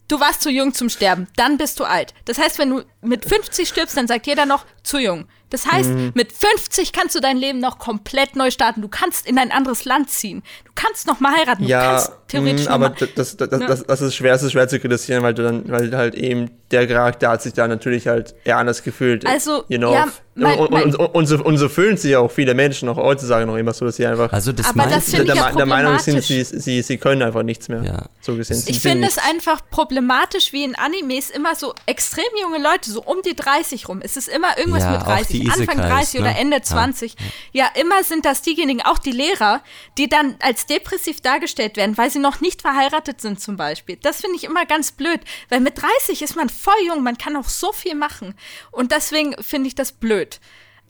du warst zu jung zum Sterben, dann bist du alt. Das heißt, wenn du mit 50 stirbst, dann sagt jeder noch zu jung. Das heißt, Mhm. mit 50 kannst du dein Leben noch komplett neu starten. Du kannst in ein anderes Land ziehen. Du kannst noch mal heiraten. Du Ja, kannst theoretisch mh, noch aber mal, das, das, das, Ne? das, das ist schwer, das ist schwer zu kritisieren, weil du dann, weil halt eben der Charakter hat sich da natürlich halt eher anders gefühlt. Also, you know, ja, mein- und, mein- und, und, und, so, und so fühlen sich ja auch viele Menschen auch heutzutage noch immer so, dass sie einfach Also das Aber das finde der, ich ja der, der Meinung sind, sie, sie, sie können einfach nichts mehr. Ja. So gesehen. Ich finde es einfach problematisch, wie in Animes immer so extrem junge Leute, so um die 30 rum. Es ist immer irgendwas Ja, mit auch 30, die Anfang Isekais, 30 oder ne? Ende Ja. 20. Ja. immer sind das diejenigen, auch die Lehrer, die dann als depressiv dargestellt werden, weil sie noch nicht verheiratet sind zum Beispiel. Das finde ich immer ganz blöd, weil mit 30 ist man voll jung, man kann auch so viel machen. Und deswegen finde ich das blöd.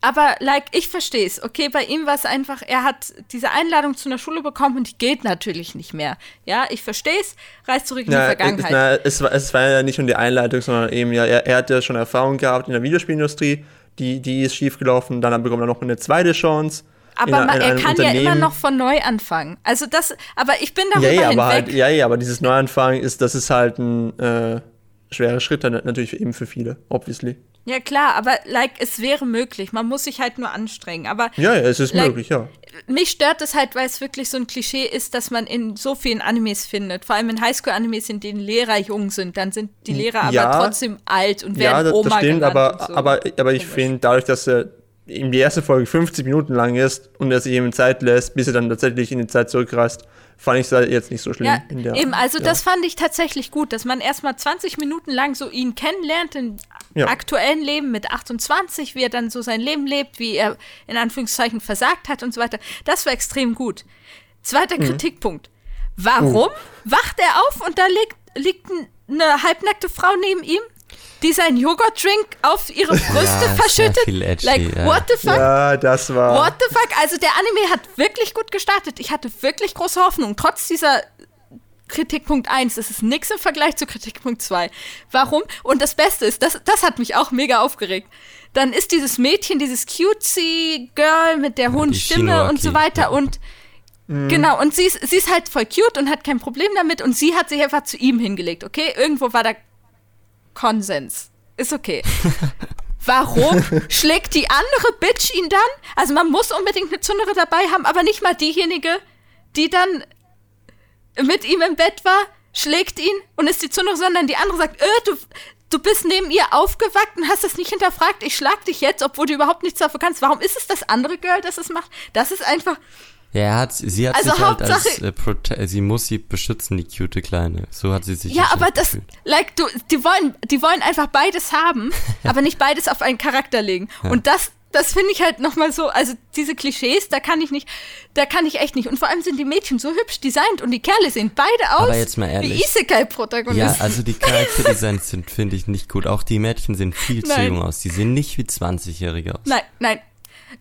Aber, like, ich verstehe es. Okay, bei ihm war es einfach, er hat diese Einladung zu einer Schule bekommen und die geht natürlich nicht mehr. Ja, ich verstehe es, reist zurück in die Na, Vergangenheit. es, na, es, war, es war ja nicht nur die Einleitung, sondern eben, ja, er, er hat ja schon Erfahrung gehabt in der Videospielindustrie, die, die ist schiefgelaufen, dann bekommt er noch eine zweite Chance. in Aber ma- in er kann ja immer noch von neu anfangen. Also das, aber ich bin darüber Ja, ja, hinweg. aber halt, ja, ja, aber dieses Neuanfang ist, das ist halt ein äh, schwerer Schritt dann natürlich eben für viele, obviously. Ja klar, aber like es wäre möglich. Man muss sich halt nur anstrengen. Aber Ja, ja, es ist Like- möglich, ja. mich stört es halt, weil es wirklich so ein Klischee ist, dass man in so vielen Animes findet. Vor allem in Highschool-Animes, in denen Lehrer jung sind, dann sind die Lehrer Ja. aber trotzdem alt und Ja, werden das, Oma das stimmt, aber, so. aber, aber ich finde, dadurch, dass er die erste Folge 50 Minuten lang ist und er sich eben Zeit lässt, bis er dann tatsächlich in die Zeit zurückreist, fand ich es jetzt nicht so schlimm. Ja, in der, eben, also ja. das fand ich tatsächlich gut, dass man erstmal 20 Minuten lang so ihn kennenlernt im Ja. aktuellen Leben mit 28, wie er dann so sein Leben lebt, wie er in Anführungszeichen versagt hat und so weiter. Das war extrem gut. Zweiter Mhm. Kritikpunkt. Warum Oh. wacht er auf und da liegt, liegt eine halbnackte Frau neben ihm, die seinen Joghurtdrink auf ihre Brüste Ja, verschüttet? viel edgy, like, ja. what the fuck? Ja, das war. What the fuck? Also der Anime hat wirklich gut gestartet. Ich hatte wirklich große Hoffnung. Trotz dieser Kritikpunkt 1, das ist nichts im Vergleich zu Kritikpunkt 2. Warum? Und das Beste ist, das, das hat mich auch mega aufgeregt. Dann ist dieses Mädchen, dieses cutesy Girl mit der hohen die Stimme und so weiter ja. und Mhm. genau, und sie ist, sie ist halt voll cute und hat kein Problem damit und sie hat sich einfach zu ihm hingelegt, okay? Irgendwo war da Konsens. Ist okay. Warum schlägt die andere Bitch ihn dann? Also man muss unbedingt eine Zundere dabei haben, aber nicht mal diejenige, die dann mit ihm im Bett war, schlägt ihn und ist die Zunge, sondern die andere sagt, äh, du, du bist neben ihr aufgewacht und hast das nicht hinterfragt, ich schlag dich jetzt, obwohl du überhaupt nichts dafür kannst. Warum ist es das andere Girl, das es macht? Das ist einfach, Ja, er hat, sie hat Also sich halt als, äh, prote- sie muss sie beschützen, die cute Kleine. So hat sie sich ja, aber wahrscheinlich das, gefühlt. like, du, die wollen, die wollen einfach beides haben, aber nicht beides auf einen Charakter legen. Und das, das finde ich halt nochmal so, also diese Klischees, da kann ich nicht, da kann ich echt nicht. Und vor allem sind die Mädchen so hübsch designt und die Kerle sehen beide aus Aber jetzt mal ehrlich. wie Isekai-Protagonisten. Ja, also die Charakterdesigns sind, finde ich, nicht gut. Auch die Mädchen sehen viel zu jung aus. Die sehen nicht wie 20-Jährige aus. Nein, nein.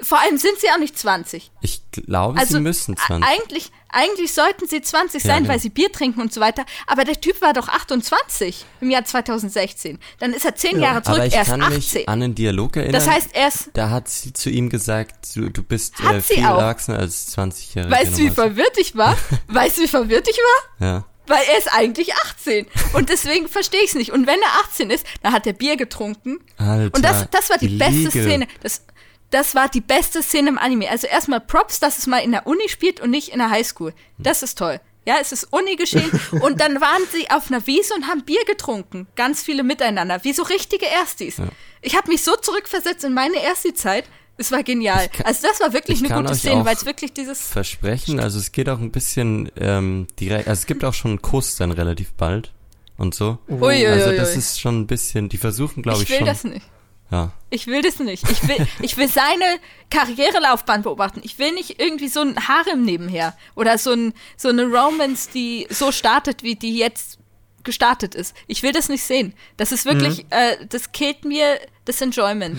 Vor allem sind sie auch nicht 20. Ich glaube, Also sie müssen a- 20. eigentlich, eigentlich sollten sie 20 Ja, sein, genau. weil sie Bier trinken und so weiter. Aber der Typ war doch 28 im Jahr 2016. Dann ist er 10 Jahre zurück, Aber ich erst kann 18. mich an einen Dialog erinnern. das heißt, er ist, da hat sie zu ihm gesagt, du, du bist äh, viel erwachsener als 20-Jährige. weißt du, wie verwirrt ich war? weißt du, wie verwirrt ich war? Ja. Weil er ist eigentlich 18. Und deswegen verstehe ich es nicht. Und wenn er 18 ist, dann hat er Bier getrunken. Alter, Und das, das war die beste illegal. Szene. Das, das war die beste Szene im Anime. Also erstmal Props, dass es mal in der Uni spielt und nicht in der Highschool. Das ist toll. Ja, es ist Uni geschehen. und dann waren sie auf einer Wiese und haben Bier getrunken. Ganz viele miteinander. Wie so richtige Erstis. Ich habe mich so zurückversetzt in meine Ersti-Zeit. Es war genial. kann- also das war wirklich ich eine gute Szene, weil es wirklich dieses... Versprechen, also es geht auch ein bisschen ähm, direkt, also es gibt auch schon einen Kuss dann relativ bald und so. Uiuiui. Also das ist schon ein bisschen, die versuchen glaube ich ich, will schon. das nicht. Ja. Ich will das nicht. Ich will, ich will seine Karrierelaufbahn beobachten. Ich will nicht irgendwie so ein Harem nebenher oder so, ein, so eine Romance, die so startet, wie die jetzt gestartet ist. Ich will das nicht sehen. Das ist wirklich, äh, das killt mir das Enjoyment.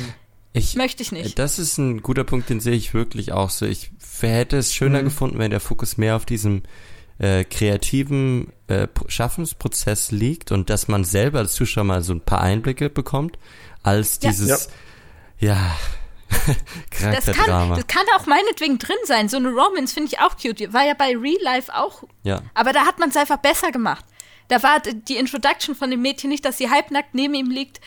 Ich, Möchte ich nicht. Das ist ein guter Punkt, den sehe ich wirklich auch so. Ich hätte es schöner Mhm. gefunden, wenn der Fokus mehr auf diesem äh, kreativen äh, Pro- Schaffensprozess liegt und dass man selber als Zuschauer mal so ein paar Einblicke bekommt, als Ja. dieses, ja, Das kann, das kann auch meinetwegen drin sein. So eine Romance finde ich auch cute. War ja bei Real Life auch. ja. Aber da hat man es einfach besser gemacht. Da war die Introduction von dem Mädchen nicht, dass sie halbnackt neben ihm liegt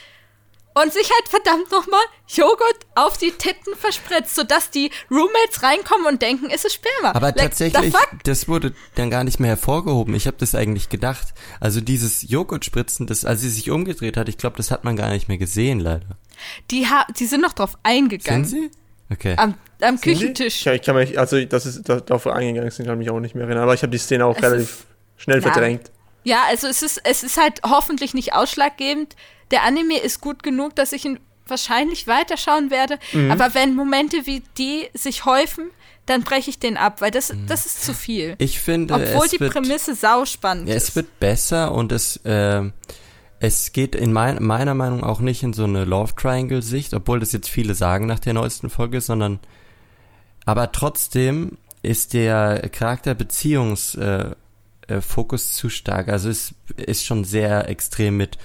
und sich halt verdammt nochmal Joghurt auf die Titten verspritzt, sodass die Roommates reinkommen und denken, es ist Sperma. Aber Like, tatsächlich, das wurde dann gar nicht mehr hervorgehoben. Ich habe das eigentlich gedacht. Also dieses Joghurtspritzen, das, als sie sich umgedreht hat, ich glaube, das hat man gar nicht mehr gesehen, leider. Die, ha die sind noch drauf eingegangen. Sind sie? Okay. Am, am? Küchentisch. Ich, ich kann mich, also das ist da, darauf eingegangen sind, kann ich mich auch nicht mehr erinnern. Aber ich habe die Szene auch Es relativ schnell ja. verdrängt. Ja, also es ist, es ist halt hoffentlich nicht ausschlaggebend. Der Anime ist gut genug, dass ich ihn wahrscheinlich weiterschauen werde. Mhm. Aber wenn Momente wie die sich häufen, dann breche ich den ab, weil das, Mhm. das ist zu viel. Ich finde, Obwohl es die wird, Prämisse sauspannend ja, es ist. wird besser und es, äh, es geht in mein, meiner Meinung auch nicht in so eine Love Triangle Sicht, obwohl das jetzt viele sagen nach der neuesten Folge, sondern aber trotzdem ist der Charakterbeziehungs äh, äh, Fokus zu stark. Also es ist schon sehr extrem mit,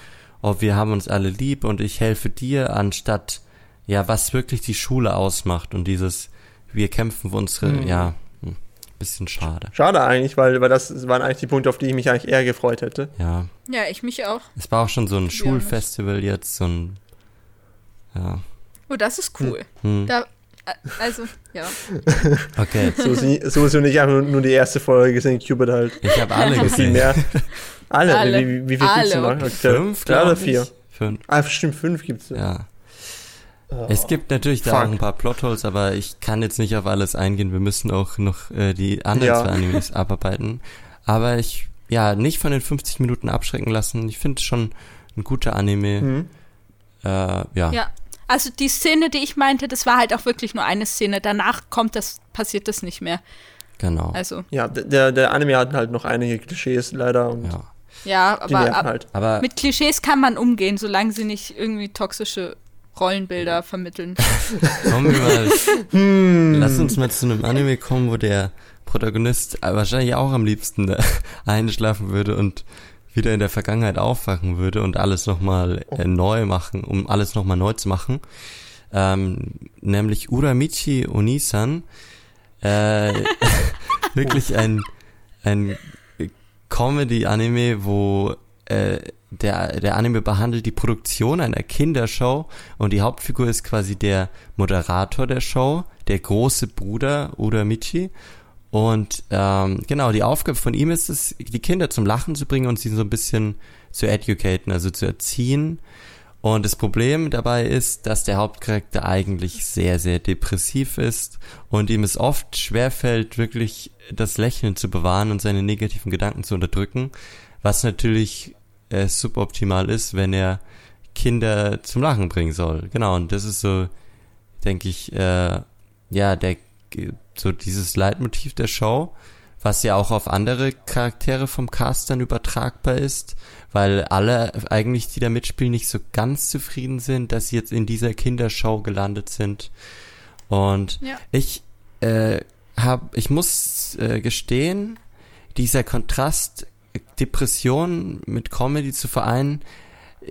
oh, wir haben uns alle lieb und ich helfe dir, anstatt ja, was wirklich die Schule ausmacht und dieses, wir kämpfen für unsere, Mhm. ja, hm, bisschen schade. Schade eigentlich, weil, weil das waren eigentlich die Punkte, auf die ich mich eigentlich eher gefreut hätte. Ja. Ja, ich mich auch. Es war auch schon so ein. Schulfestival jetzt, so ein, ja. Oh, das ist cool. Hm. Da, äh, also, ja. Okay, So ist, so ist nicht einfach nur, nur die erste Folge gesehen, Cupid halt. ich habe alle Viel gesehen. mehr. Alle. Alle. Wie, wie, wie viel gibt's denn Alle. noch? Okay. Fünf, Drei oder vier? Fünf, Ah, stimmt, fünf gibt's. ja. Oh. Es gibt natürlich da Fuck. auch ein paar Plotholes, aber ich kann jetzt nicht auf alles eingehen. Wir müssen auch noch äh, die anderen Ja. zwei Animes abarbeiten. Aber ich, ja, nicht von den 50 Minuten abschrecken lassen. Ich finde es schon ein guter Anime. Mhm. Äh, ja. Ja. Also die Szene, die ich meinte, das war halt auch wirklich nur eine Szene. Danach kommt das, passiert das nicht mehr. genau. Also, Ja, der, der Anime hat halt noch einige Klischees leider und ja. Ja, aber ab, halt. Aber mit Klischees kann man umgehen, solange sie nicht irgendwie toxische Rollenbilder vermitteln. kommen wir mal Hm. Lass uns mal zu einem Anime kommen, wo der Protagonist wahrscheinlich auch am liebsten einschlafen würde und wieder in der Vergangenheit aufwachen würde und alles nochmal äh, neu machen, um alles nochmal neu zu machen. Ähm, nämlich Uramichi Onisan. Äh, wirklich ein, ein Comedy-Anime, wo äh, der, der Anime behandelt die Produktion einer Kindershow und die Hauptfigur ist quasi der Moderator der Show, der große Bruder Uramichi Und ähm, genau, die Aufgabe von ihm ist es, die Kinder zum Lachen zu bringen und sie so ein bisschen zu educaten, also zu erziehen. Und das Problem dabei ist, dass der Hauptcharakter eigentlich sehr, sehr depressiv ist und ihm es oft schwerfällt, wirklich das Lächeln zu bewahren und seine negativen Gedanken zu unterdrücken, was natürlich äh, suboptimal ist, wenn er Kinder zum Lachen bringen soll. Genau, und das ist so, denke ich, äh, ja, der so dieses Leitmotiv der Show, was ja auch auf andere Charaktere vom Cast dann übertragbar ist, weil alle eigentlich, die da mitspielen, nicht so ganz zufrieden sind, dass sie jetzt in dieser Kindershow gelandet sind. Und ja. ich äh, hab, ich muss äh, gestehen, dieser Kontrast Depression mit Comedy zu vereinen,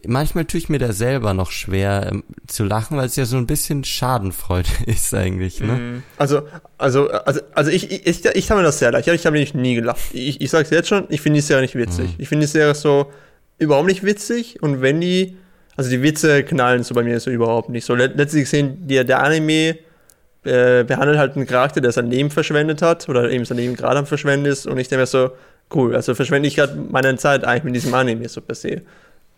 manchmal tue ich mir da selber noch schwer ähm, zu lachen, weil es ja so ein bisschen Schadenfreude ist eigentlich, ne? Mhm. Also, also, also, also ich, ich, ich, ich habe mir das sehr leicht. Ich habe mich nie gelacht. Ich, ich sage es jetzt schon, ich finde die Serie nicht witzig. Mhm. Ich finde die Serie so überhaupt nicht witzig und wenn die, also die Witze knallen so bei mir so überhaupt nicht. So letztlich gesehen, der, der Anime äh, behandelt halt einen Charakter, der sein Leben verschwendet hat oder eben sein Leben gerade am Verschwenden ist und ich denke mir so, cool, also verschwende ich gerade meine Zeit eigentlich mit diesem Anime so per se.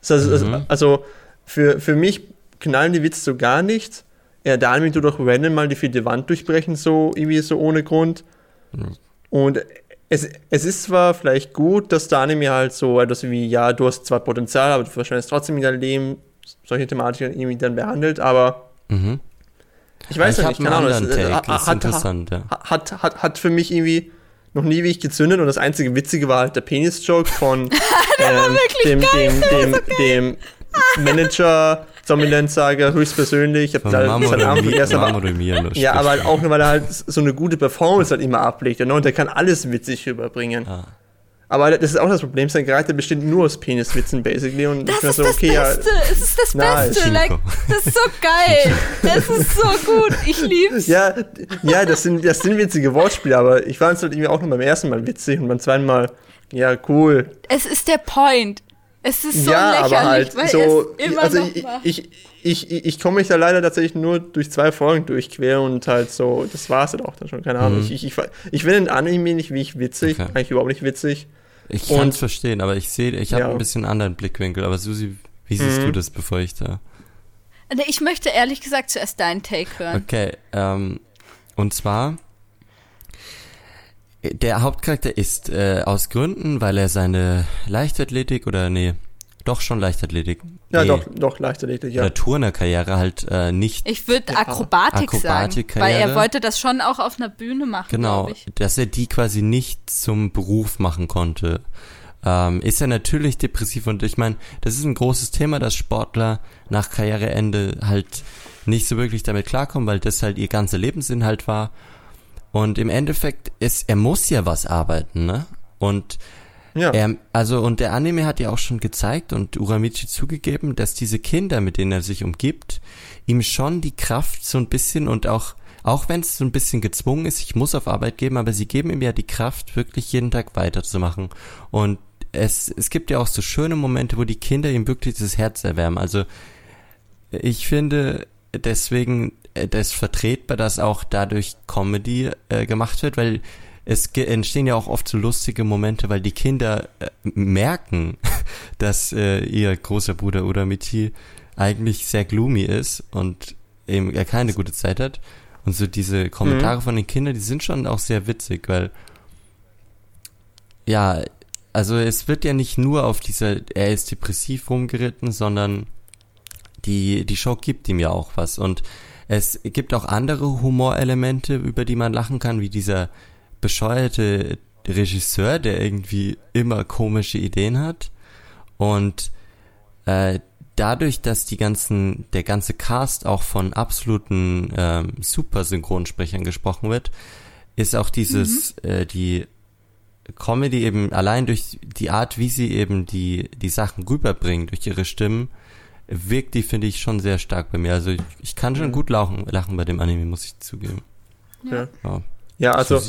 Also, mhm. also für, für mich knallen die Witze so gar nicht. Ja, Anime tut doch random mal die vierte Wand durchbrechen, so irgendwie so ohne Grund. Mhm. Und es, es ist zwar vielleicht gut, dass der Anime halt so etwas wie, ja, du hast zwar Potenzial, aber du verschwendest trotzdem in deinem Leben solche Thematiken irgendwie dann behandelt, aber mhm. ich weiß ja nicht, keine Ahnung, das, äh, hat, hat, hat, hat für mich irgendwie noch nie wie ich gezündet und das einzige Witzige war halt der Penis-Joke von ähm, dem, dem, dem, dem, Manager Dominanz-Sager höchstpersönlich. Ich habe da seinen Namen vergessen. Aber, ja, aber halt auch nur, weil er halt so eine gute Performance halt immer ablegt. Ne? Und der kann alles witzig überbringen. Ah. Aber das ist auch das Problem, sein Charakter besteht nur aus Peniswitzen, basically. Und das ist so, das okay, Beste. Ja, es ist das nice. Beste. Like, das ist so geil. Das ist so gut. Ich lieb's. Ja, ja das, sind, das sind witzige Wortspiele, aber ich fand es halt irgendwie auch noch beim ersten Mal witzig und beim zweiten Mal, ja, cool. Es ist der Point. Es ist so ja, lächerlich, aber halt weil so, also ich, ich, ich, ich, ich komme mich da leider tatsächlich nur durch zwei Folgen durchquer und halt so, das war es halt auch dann schon, keine Ahnung. Mhm. Ich, ich, ich, ich finde den Anime nicht wie ich witzig, okay. eigentlich überhaupt nicht witzig. Ich kann es verstehen, aber ich sehe, ich habe ja. ein bisschen anderen Blickwinkel. Aber Susi, wie siehst mhm. du das, bevor ich da? Ich möchte ehrlich gesagt zuerst deinen Take hören. Okay, ähm, und zwar der Hauptcharakter ist äh, aus Gründen, weil er seine Leichtathletik oder nee, doch schon Leichtathletik. Ja, nee, doch, doch Leichtathletik, ja. Oder Turnerkarriere halt äh, nicht. Ich würde Akrobatik, Akrobatik sagen, weil er wollte das schon auch auf einer Bühne machen. Genau, dass er die quasi nicht zum Beruf machen konnte. Ähm, ist er natürlich depressiv und ich meine, das ist ein großes Thema, dass Sportler nach Karriereende halt nicht so wirklich damit klarkommen, weil das halt ihr ganzer Lebensinhalt war. Und im Endeffekt ist, er muss ja was arbeiten, ne? Und ja. Er, also, und der Anime hat ja auch schon gezeigt und Uramichi zugegeben, dass diese Kinder, mit denen er sich umgibt, ihm schon die Kraft so ein bisschen und auch, auch wenn es so ein bisschen gezwungen ist, ich muss auf Arbeit geben, aber sie geben ihm ja die Kraft, wirklich jeden Tag weiterzumachen. Und es, es gibt ja auch so schöne Momente, wo die Kinder ihm wirklich das Herz erwärmen. Also, ich finde, deswegen, äh, das vertretbar, dass auch dadurch Comedy äh, gemacht wird, weil es entstehen ja auch oft so lustige Momente, weil die Kinder äh, merken, dass äh, ihr großer Bruder Uramichi eigentlich sehr gloomy ist und eben er keine gute Zeit hat. Und so diese Kommentare mhm. von den Kindern, die sind schon auch sehr witzig, weil ja, also es wird ja nicht nur auf dieser, er ist depressiv rumgeritten, sondern die, die Show gibt ihm ja auch was. Und es gibt auch andere Humorelemente, über die man lachen kann, wie dieser bescheuerte Regisseur, der irgendwie immer komische Ideen hat. Und äh, dadurch, dass die ganzen, der ganze Cast auch von absoluten ähm, Super-Synchronsprechern gesprochen wird, ist auch dieses, mhm. äh, die Comedy eben allein durch die Art, wie sie eben die, die Sachen rüberbringen, durch ihre Stimmen, wirkt die, finde ich, schon sehr stark bei mir. Also ich, ich kann schon mhm. gut lachen, lachen bei dem Anime, muss ich zugeben. Ja, ja. ja also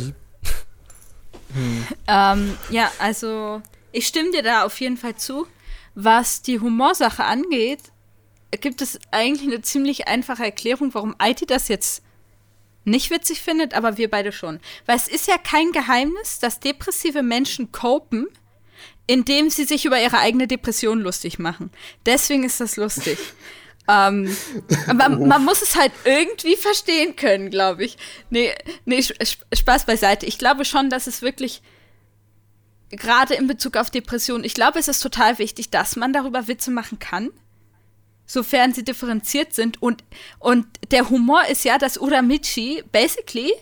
hm. Ähm, ja, also ich stimme dir da auf jeden Fall zu. Was die Humorsache angeht, gibt es eigentlich eine ziemlich einfache Erklärung, warum IT das jetzt nicht witzig findet, aber wir beide schon. Weil es ist ja kein Geheimnis, dass depressive Menschen copen, indem sie sich über ihre eigene Depression lustig machen. Deswegen ist das lustig. ähm, aber man muss es halt irgendwie verstehen können, glaube ich. Nee, nee, Spaß beiseite. Ich glaube schon, dass es wirklich gerade in Bezug auf Depressionen, ich glaube, es ist total wichtig, dass man darüber Witze machen kann sofern sie differenziert sind. Und, und der Humor ist ja, dass Uramichi basically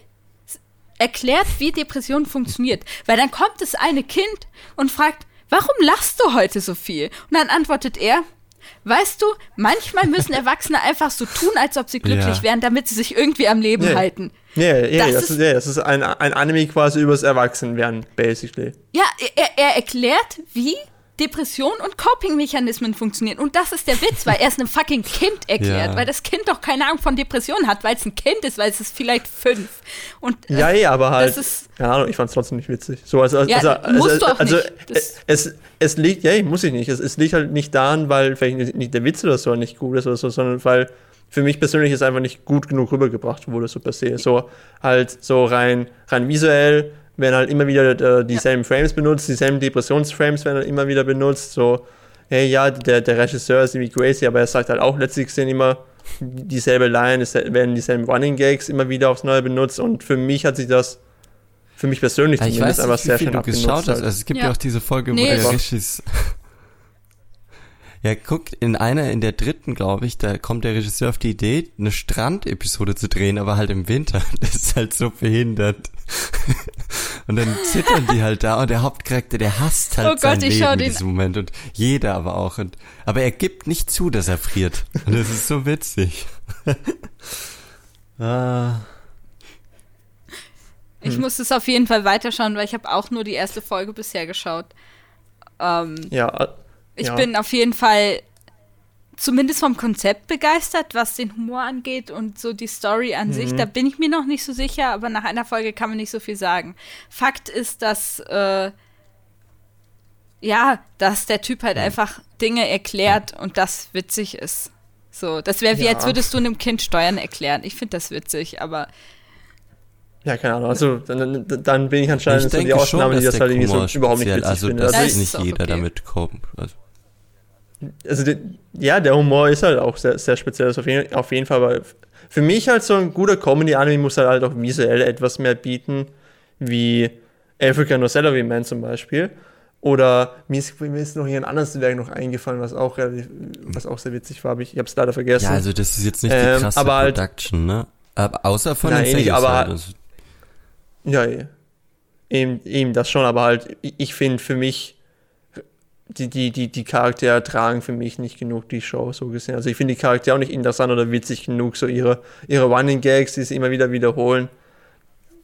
erklärt, wie Depression funktioniert. Weil dann kommt das eine Kind und fragt, warum lachst du heute so viel? Und dann antwortet er, Weißt du, manchmal müssen Erwachsene einfach so tun, als ob sie glücklich ja. wären, damit sie sich irgendwie am Leben yeah. halten. Ja, yeah, yeah, das, das, ist, yeah, das ist ein, ein Anime quasi übers Erwachsenwerden, basically. Ja, er, er erklärt, wie Depression und Coping-Mechanismen funktionieren. Und das ist der Witz, weil er es einem fucking Kind erklärt, ja. weil das Kind doch keine Ahnung von Depressionen hat, weil es ein Kind ist, weil es ist vielleicht fünf. Und, äh, ja, ja, aber halt, keine Ahnung, ich fand es trotzdem nicht witzig. So, also, also, ja, also, musst also, du auch also, nicht. Es, es liegt, ja, muss ich nicht. Es, es liegt halt nicht daran, weil vielleicht nicht der Witz oder so nicht gut ist oder so, sondern weil für mich persönlich es einfach nicht gut genug rübergebracht wurde, so per se. So halt so rein, rein visuell werden halt immer wieder äh, dieselben ja. Frames benutzt, dieselben Depressionsframes werden halt immer wieder benutzt. So, hey, ja, der, der Regisseur ist irgendwie crazy, aber er sagt halt auch letztlich sind immer dieselbe Line, es werden dieselben Running Gags immer wieder aufs Neue benutzt und für mich hat sich das für mich persönlich ja, zumindest weiß nicht, einfach sehr schön du geschaut hast. Halt. Also es gibt ja, ja auch diese Folge, nee. wo der Regisseur ja, guck, in einer, in der dritten, glaube ich, da kommt der Regisseur auf die Idee, eine Strandepisode zu drehen, aber halt im Winter. Das ist halt so behindert. Und dann zittern die halt da und der Hauptcharakter, der hasst halt oh sein Gott, Leben in diesem Moment und jeder aber auch. Und, aber er gibt nicht zu, dass er friert. Und das ist so witzig. ah. Ich hm. muss es auf jeden Fall weiterschauen, weil ich habe auch nur die erste Folge bisher geschaut. Ähm, ja, ich ja. bin auf jeden Fall zumindest vom Konzept begeistert, was den Humor angeht und so die Story an mhm. sich. Da bin ich mir noch nicht so sicher, aber nach einer Folge kann man nicht so viel sagen. Fakt ist, dass äh, ja, dass der Typ halt mhm. einfach Dinge erklärt und das witzig ist. So, das wäre wie, ja. als würdest du einem Kind Steuern erklären. Ich finde das witzig, aber ja, keine Ahnung. Also dann, dann bin ich anscheinend ich so die Ausnahme, die das halt irgendwie so überhaupt nicht witzig also, finde. Also, dass nicht jeder okay. damit kommt. Also also die, ja, der Humor ist halt auch sehr, sehr speziell, also auf jeden, auf jeden Fall, aber für mich halt so ein guter Comedy-Anime muss halt, halt auch visuell etwas mehr bieten, wie African No Salary Man zum Beispiel. Oder mir ist, mir ist noch hier ein anderes Werk noch eingefallen, was auch, was auch sehr witzig war, aber ich, ich habe es leider vergessen. Ja, also das ist jetzt nicht die ähm, krasse halt, Production, ne? Aber außer von nein, den nicht, aber halt, also Ja, eben, eben das schon, aber halt, ich finde für mich die, die, die, die Charaktere tragen für mich nicht genug die Show, so gesehen. Also ich finde die Charaktere auch nicht interessant oder witzig genug, so ihre, ihre Running Gags, die sie immer wieder wiederholen.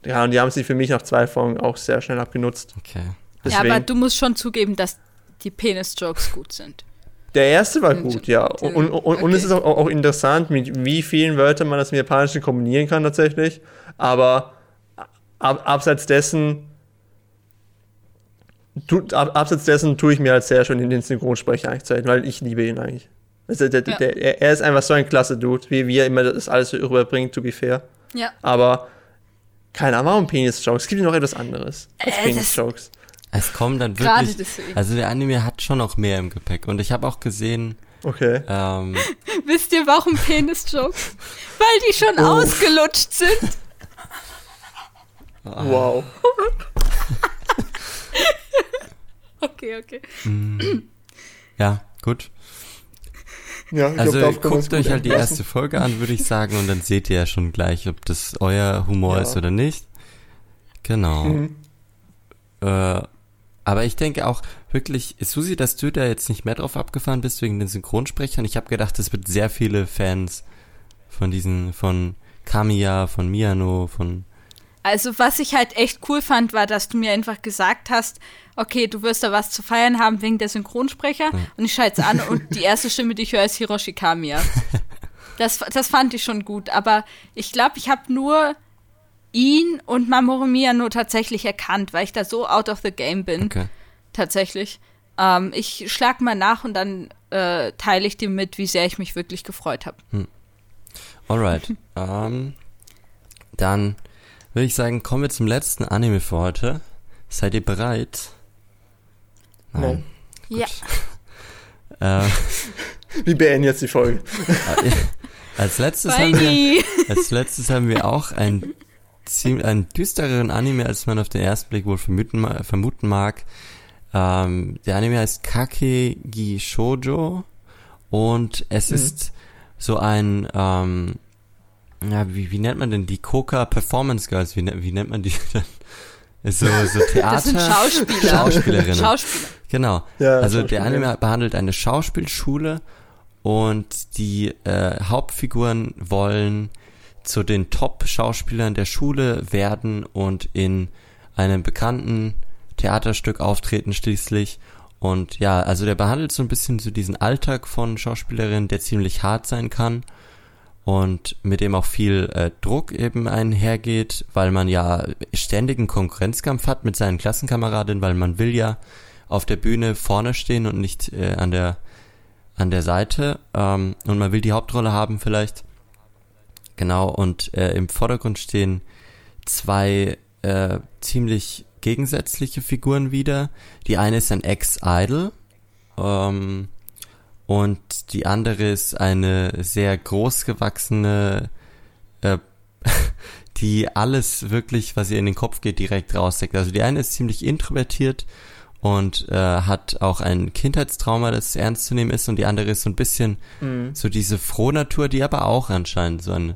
Ja, und die haben sie für mich nach zwei Folgen auch sehr schnell abgenutzt. Okay. Deswegen, ja, aber du musst schon zugeben, dass die Penis-Jokes gut sind. Der erste war gut, ja. Und, und, und, okay. und es ist auch, auch, interessant, mit wie vielen Wörtern man das im Japanischen kombinieren kann tatsächlich. Aber ab, abseits dessen tu, ab, abseits dessen tue ich mir halt sehr schön in den Synchronsprecher eigentlich Zeit, weil ich liebe ihn eigentlich. Also der, ja. der, er ist einfach so ein klasse Dude, wie, wie er immer das alles rüberbringt, to be fair. Ja. Aber keine Ahnung, warum Penis-Jokes? Es gibt noch etwas anderes als äh, Penis-Jokes. Es kommen dann wirklich. Also der Anime hat schon noch mehr im Gepäck. Und ich habe auch gesehen. Okay. Ähm, Wisst ihr, warum Penis-Jokes? Weil die schon oh. ausgelutscht sind. Wow. okay, okay. Mm. Ja, gut. Ja, also glaub, guckt euch halt die erste Folge an, würde ich sagen, und dann seht ihr ja schon gleich, ob das euer Humor ja. ist oder nicht. Genau. Mhm. Äh, aber ich denke auch wirklich, Susi, dass du da jetzt nicht mehr drauf abgefahren bist wegen den Synchronsprechern. Ich habe gedacht, es wird sehr viele Fans von diesen, von Kamiya, von Miano, von also was ich halt echt cool fand, war, dass du mir einfach gesagt hast, okay, du wirst da was zu feiern haben wegen der Synchronsprecher. Mhm. Und ich schalte es an und die erste Stimme, die ich höre, ist Hiroshi Kamiya. Das, das fand ich schon gut. Aber ich glaube, ich habe nur ihn und Mamoru Miyano tatsächlich erkannt, weil ich da so out of the game bin. Okay. Tatsächlich. Ähm, ich schlag mal nach und dann äh, teile ich dir mit, wie sehr ich mich wirklich gefreut habe. Hm. Alright. um, ähm, Dann würde ich sagen, kommen wir zum letzten Anime für heute. Seid ihr bereit? Nein. Ja. Äh, Wir beenden jetzt die Folge. als letztes haben wir, als letztes haben wir auch ein ziemlich einen düstereren Anime, als man auf den ersten Blick wohl vermuten, vermuten mag. Ähm, der Anime heißt Kakegi Shoujo und es Mhm. ist so ein ähm, ja, wie, wie nennt man denn die Coca Performance Girls? Wie, ne- wie nennt man die denn? Ist So, so Theater. Das sind Schauspieler. Schauspielerinnen. Schauspieler. Genau. Ja, also der Anime behandelt eine Schauspielschule und die äh, Hauptfiguren wollen zu den Top-Schauspielern der Schule werden und in einem bekannten Theaterstück auftreten schließlich. Und ja, also der behandelt so ein bisschen so diesen Alltag von Schauspielerinnen, der ziemlich hart sein kann und mit dem auch viel äh, Druck eben einhergeht, weil man ja ständigen Konkurrenzkampf hat mit seinen Klassenkameradinnen, weil man will ja auf der Bühne vorne stehen und nicht äh, an der an der Seite ähm, und man will die Hauptrolle haben vielleicht. Genau, und äh, im Vordergrund stehen zwei äh, ziemlich gegensätzliche Figuren wieder. Die eine ist ein Ex-Idol ähm, und die andere ist eine sehr großgewachsene, äh, die alles wirklich, was ihr in den Kopf geht, direkt rausdeckt. Also die eine ist ziemlich introvertiert und äh, hat auch ein Kindheitstrauma, das ernst zu nehmen ist und die andere ist so ein bisschen Mhm. so diese Frohnatur, die aber auch anscheinend so ein,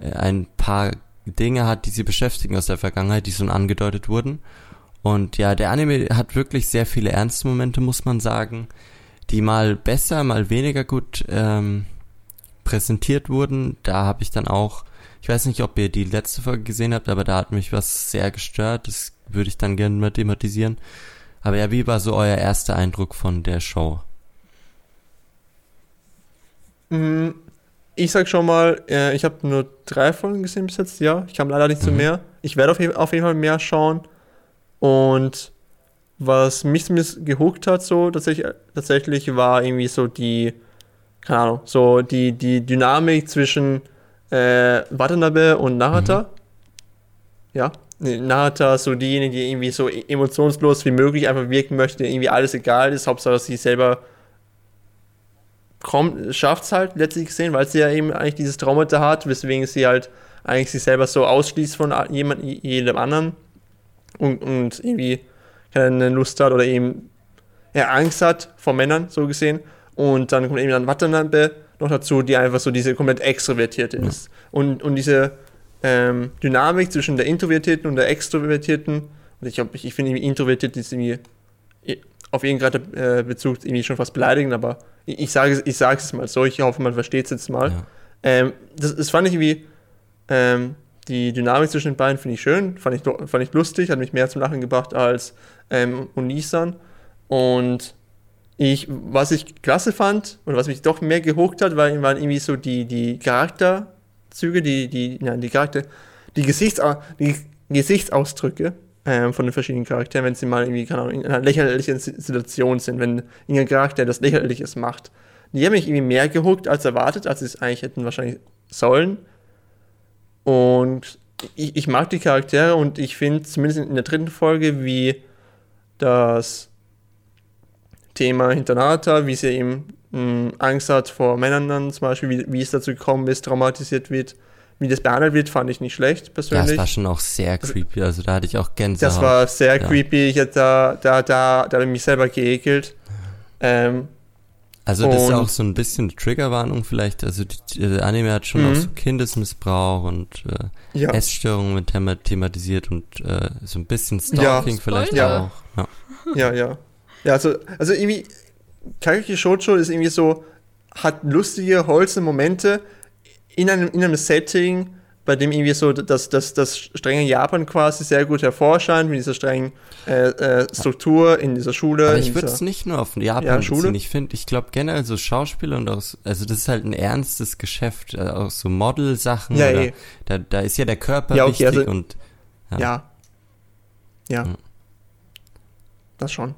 äh, ein paar Dinge hat, die sie beschäftigen aus der Vergangenheit, die so angedeutet wurden. Und ja, der Anime hat wirklich sehr viele ernste Momente, muss man sagen, die mal besser, mal weniger gut ähm, präsentiert wurden. Da habe ich dann auch, ich weiß nicht, ob ihr die letzte Folge gesehen habt, aber da hat mich was sehr gestört. Das würde ich dann gerne mal thematisieren. Aber ja, wie war so euer erster Eindruck von der Show? Mhm. Ich sag schon mal, äh, ich habe nur drei Folgen gesehen bis jetzt, ja. Ich kam leider nicht zu Mhm. mehr. Ich werde auf jeden Fall mehr schauen. Und was mich gehuckt hat, so tatsächlich, tatsächlich war irgendwie so die, keine Ahnung, so die, die Dynamik zwischen äh, Watanabe und Narata. Ja. Nee, Narata, so diejenige, die irgendwie so e- emotionslos wie möglich einfach wirken möchte, irgendwie alles egal ist, Hauptsache, dass sie selber kommt, schafft es halt letztlich gesehen, weil sie ja eben eigentlich dieses Traumata hat, weswegen sie halt eigentlich sich selber so ausschließt von jemand, jedem anderen und, und irgendwie keine Lust hat oder eben ja, Angst hat vor Männern, so gesehen. Und dann kommt eben dann Watanabe noch dazu, die einfach so diese komplett extrovertierte ist. Und, und diese ähm, Dynamik zwischen der Introvertierten und der Extrovertierten, und ich, ich, ich finde introvertiert ist irgendwie auf irgendeinen äh, Bezug irgendwie schon fast beleidigend, aber ich, ich sage ich sage es mal so, ich hoffe, man versteht es jetzt mal. Ja. Ähm, das, das fand ich irgendwie, ähm, die Dynamik zwischen den beiden finde ich schön, fand ich, fand ich lustig, hat mich mehr zum Lachen gebracht als ähm, Unisan. Und ich, was ich klasse fand und was mich doch mehr gehuckt hat, war, waren irgendwie so die, die Charakterzüge, die, die, nein, die Charakter, die, Gesichtsau die Gesichtsausdrücke ähm, von den verschiedenen Charakteren, wenn sie mal irgendwie, keine Ahnung, in einer lächerlichen Si- Situation sind, wenn irgendein Charakter das Lächerliches macht. Die haben mich irgendwie mehr gehuckt als erwartet, als sie es eigentlich hätten wahrscheinlich sollen. Und ich, ich mag die Charaktere und ich finde zumindest in der dritten Folge, wie das Thema hinter wie sie eben mh, Angst hat vor Männern dann zum Beispiel, wie, wie es dazu gekommen ist, traumatisiert wird, wie das behandelt wird, fand ich nicht schlecht persönlich. es war schon auch sehr creepy. Also da hatte ich auch Gänsehaut. Das war sehr Ja. creepy. Ich hätte da, da, da, da habe ich mich selber geekelt. Ähm, Also das ist Und- auch so ein bisschen Triggerwarnung vielleicht. Also die, der Anime hat schon Mhm. auch so Kindesmissbrauch und äh, ja. Essstörungen mit thema thematisiert und äh, so ein bisschen Ja. Stalking vielleicht Spoiler. auch. Ja. Ja, ja. Ja, also, also irgendwie, Kakeki Shoujo ist irgendwie so, hat lustige, holzende Momente in einem, in einem Setting, bei dem irgendwie so das, das, das strenge Japan quasi sehr gut hervorscheint, mit dieser strengen äh, äh, Struktur in dieser Schule. Aber ich würde es nicht nur auf Japan Ja, Schule. Ich finde, ich glaube generell so Schauspieler und auch, so- also das ist halt ein ernstes Geschäft. äh, Auch so Model-Sachen. Ja, oder, eh. da, da ist ja der Körper Ja, okay, wichtig also- und Ja. Ja. Ja. Ja. Das schon.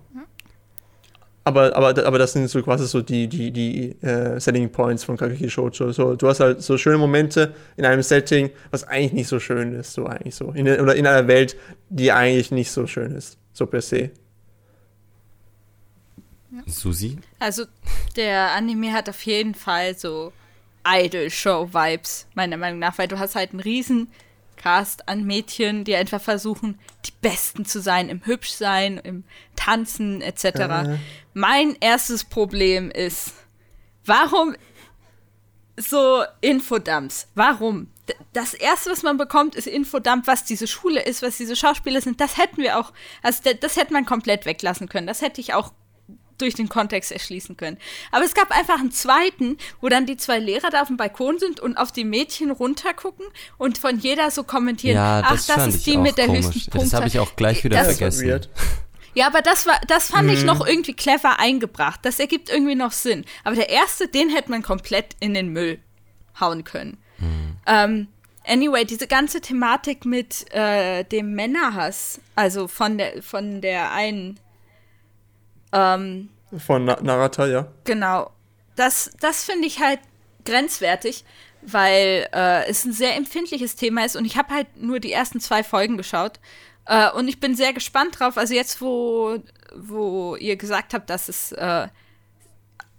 Aber, aber, aber das sind so quasi so die, die, die äh, Selling Points von Kakeki Shoujo. So, du hast halt so schöne Momente in einem Setting, was eigentlich nicht so schön ist, so eigentlich so. In, oder in einer Welt, die eigentlich nicht so schön ist, so per se. Susi? Also der Anime hat auf jeden Fall so Idol-Show-Vibes, meiner Meinung nach, weil du hast halt einen riesen Cast an Mädchen, die einfach versuchen, die Besten zu sein, im Hübschsein, im Tanzen etc. Äh. Mein erstes Problem ist, warum so Infodumps? Warum? Das erste, was man bekommt, ist Infodump, was diese Schule ist, was diese Schauspieler sind. Das hätten wir auch, also das hätte man komplett weglassen können. Das hätte ich auch durch den Kontext erschließen können. Aber es gab einfach einen zweiten, wo dann die zwei Lehrer da auf dem Balkon sind und auf die Mädchen runtergucken und von jeder so kommentieren, ja, das ach, das ist die mit der komisch. höchsten Punkte. Das habe ich auch gleich wieder das vergessen. Ja, aber das war, das fand mhm. ich noch irgendwie clever eingebracht. Das ergibt irgendwie noch Sinn. Aber der erste, den hätte man komplett in den Müll hauen können. Mhm. Ähm, anyway, diese ganze Thematik mit äh, dem Männerhass, also von der, von der einen ähm, Von Na Narata, ja. Genau. Das, das finde ich halt grenzwertig, weil äh, es ein sehr empfindliches Thema ist und ich habe halt nur die ersten zwei Folgen geschaut. Äh, und ich bin sehr gespannt drauf. Also jetzt, wo, wo ihr gesagt habt, dass es äh,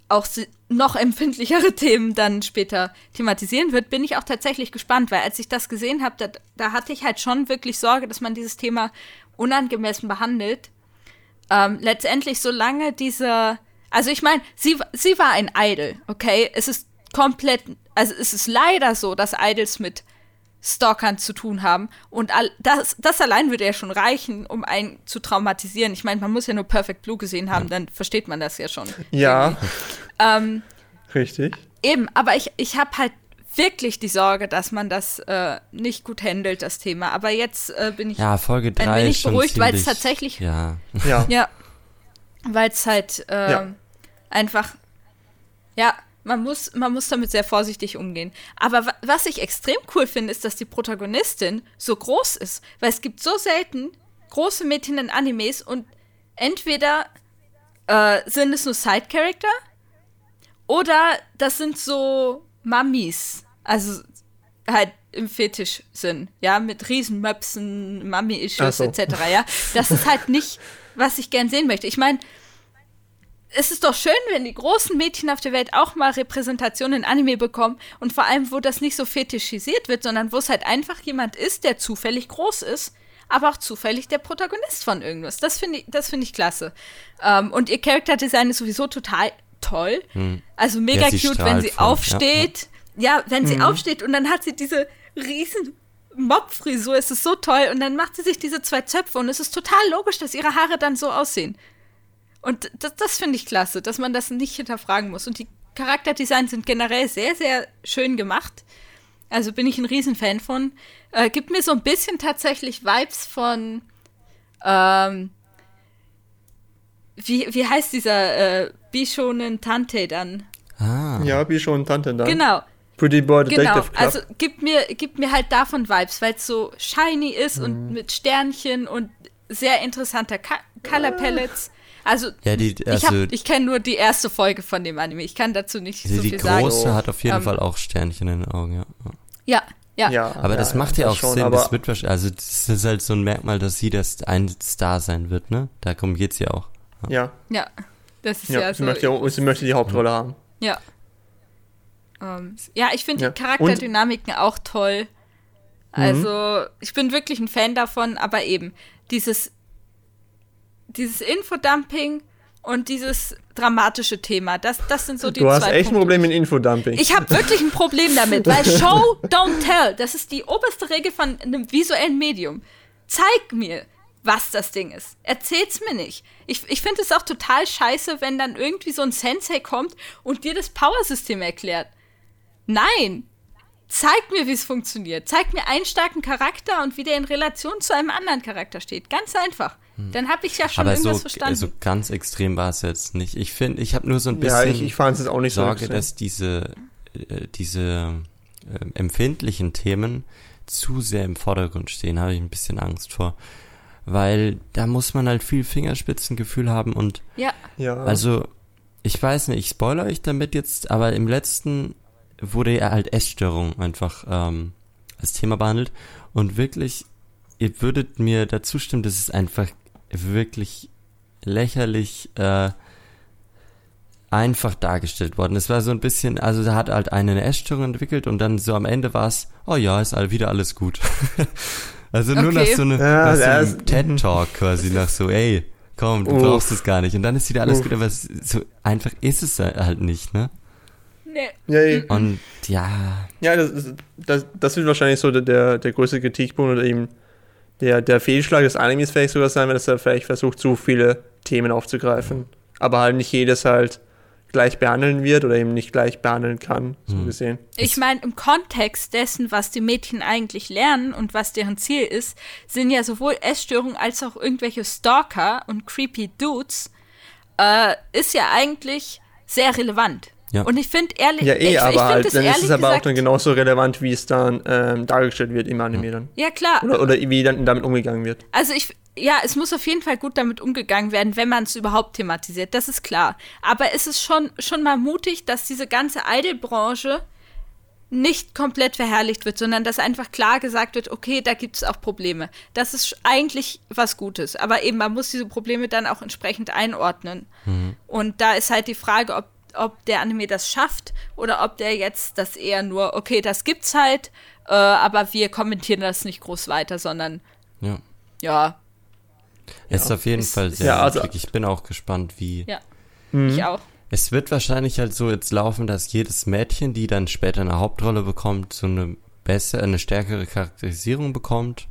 auch noch empfindlichere Themen dann später thematisieren wird, bin ich auch tatsächlich gespannt, weil als ich das gesehen habe, da, da hatte ich halt schon wirklich Sorge, dass man dieses Thema unangemessen behandelt ähm, letztendlich, solange diese, also ich meine, sie, sie war ein Idol, okay? Es ist komplett, also es ist leider so, dass Idols mit Stalkern zu tun haben. Und all, das, das allein würde ja schon reichen, um einen zu traumatisieren. Ich meine, man muss ja nur Perfect Blue gesehen haben, dann versteht man das ja schon. Ja. Ähm, Richtig. Eben, aber ich, ich habe halt wirklich die Sorge, dass man das äh, nicht gut handelt, das Thema. Aber jetzt äh, bin ich ja, Folge drei ein wenig beruhigt, weil es tatsächlich. Ja. Ja. ja weil es halt äh, ja. einfach. Ja, man muss, man muss damit sehr vorsichtig umgehen. Aber was ich extrem cool finde, ist, dass die Protagonistin so groß ist. Weil es gibt so selten große Mädchen in Animes und entweder äh, sind es nur Side-Character oder das sind so Mummies. Also halt im Fetischsinn, ja, mit Riesenmöpsen, Mummy-Issues so. etc., ja. Das ist halt nicht, was ich gern sehen möchte. Ich meine, es ist doch schön, wenn die großen Mädchen auf der Welt auch mal Repräsentation in Anime bekommen und vor allem, wo das nicht so fetischisiert wird, sondern wo es halt einfach jemand ist, der zufällig groß ist, aber auch zufällig der Protagonist von irgendwas. Das finde ich, das ich klasse. Ähm, und ihr Charakterdesign ist sowieso total toll. Hm. Also mega ja, cute, wenn sie aufsteht. Ja, ja. wenn sie mhm. aufsteht und dann hat sie diese riesen Mob-Frisur. Es ist so toll. Und dann macht sie sich diese zwei Zöpfe und es ist total logisch, dass ihre Haare dann so aussehen. Und das, das finde ich klasse, dass man das nicht hinterfragen muss. Und die Charakterdesigns sind generell sehr, sehr schön gemacht. Also bin ich ein Riesenfan von. Äh, gibt mir so ein bisschen tatsächlich Vibes von ähm, wie, wie heißt dieser äh, Bishonen Tante dann? Ah. Ja, Bishonen Tante dann. Genau. Pretty Boy Detective genau. Club. Also gibt mir, gibt mir halt davon Vibes, weil es so shiny ist mhm. und mit Sternchen und sehr interessanter Color Palettes. Also, ja, die, also ich, ich kenne nur die erste Folge von dem Anime. Ich kann dazu nicht die, so viel sagen. Die große hat auf jeden um, Fall auch Sternchen in den Augen, ja. Ja, ja. ja aber das macht ja auch schon, Sinn. Das wird also das ist halt so ein Merkmal, dass sie das ein Star sein wird, ne? Darum geht's ja auch. Ja. Ja, das ist ja, ja sie so. Möchte, sie möchte die Hauptrolle haben. Ja. Um, ähm, ja, ich finde ja. die Charakterdynamiken Und? auch toll. Also, mhm. ich bin wirklich ein Fan davon, aber eben dieses, dieses Infodumping und dieses dramatische Thema, das, das sind so die Du hast echt Punkte. ein Problem mit Infodumping. Ich habe wirklich ein Problem damit, weil Show, don't tell, das ist die oberste Regel von einem visuellen Medium. Zeig mir, was das Ding ist. Erzähl's mir nicht. Ich, ich finde es auch total scheiße, wenn dann irgendwie so ein Sensei kommt und dir das Power-System erklärt. Nein! Zeig mir, wie es funktioniert. Zeig mir einen starken Charakter und wie der in Relation zu einem anderen Charakter steht. Ganz einfach. Hm. Dann habe ich ja schon Aber irgendwas so, verstanden. Also ganz extrem war es jetzt nicht. Ich finde, ich habe nur so ein bisschen ja, ich, ich fand es auch nicht Sorge, so dass diese, äh, diese äh, empfindlichen Themen zu sehr im Vordergrund stehen. Habe ich ein bisschen Angst vor weil da muss man halt viel Fingerspitzengefühl haben und Ja, Ja. also ich weiß nicht, ich spoilere euch damit jetzt, aber im letzten wurde ja halt Essstörung einfach ähm, als Thema behandelt und wirklich, ihr würdet mir dazu stimmen, das ist einfach wirklich lächerlich äh, einfach dargestellt worden. Es war so ein bisschen, also da hat halt eine Essstörung entwickelt und dann so am Ende war es, oh ja, ist all wieder alles gut. also nur nach Okay. so, eine, Ja, nach so einem TED-Talk quasi, nach so, ey, komm, du Uff. brauchst es gar nicht. Und dann ist wieder alles Uff. gut, aber so einfach ist es halt nicht, ne? nee. ja. Und ja, ja das, ist- das, das wird wahrscheinlich so der, der, der größte Kritikpunkt oder eben der, der Fehlschlag des Animes vielleicht sogar sein, wenn es er vielleicht versucht, zu viele Themen aufzugreifen. Aber halt nicht jedes halt gleich behandeln wird oder eben nicht gleich behandeln kann, so Hm. gesehen. Ich meine, im Kontext dessen, was die Mädchen eigentlich lernen und was deren Ziel ist, sind ja sowohl Essstörungen als auch irgendwelche Stalker und creepy Dudes, äh, ist ja eigentlich sehr relevant. Ja. Und ich finde ehrlich, Ja, eh, ich, ich aber find halt, das dann ist es aber auch dann genauso relevant, wie es dann ähm, dargestellt wird im Anime dann. Ja, klar. Oder, oder wie dann damit umgegangen wird. Also ich, ja, es muss auf jeden Fall gut damit umgegangen werden, wenn man es überhaupt thematisiert, das ist klar. Aber es ist schon, schon mal mutig, dass diese ganze Idol-Branche nicht komplett verherrlicht wird, sondern dass einfach klar gesagt wird, okay, da gibt es auch Probleme. Das ist eigentlich was Gutes. Aber eben, man muss diese Probleme dann auch entsprechend einordnen. Und da ist halt die Frage, ob, ob der Anime das schafft oder ob der jetzt das eher nur, okay, das gibt's halt, äh, aber wir kommentieren das nicht groß weiter, sondern ja. ja, Es ist auf jeden Ist- Fall sehr Ja, also-. Ich bin auch gespannt, wie. Ja. Mhm. Ich auch. Es wird wahrscheinlich halt so jetzt laufen, dass jedes Mädchen, die dann später eine Hauptrolle bekommt, so eine bessere, eine stärkere Charakterisierung bekommt.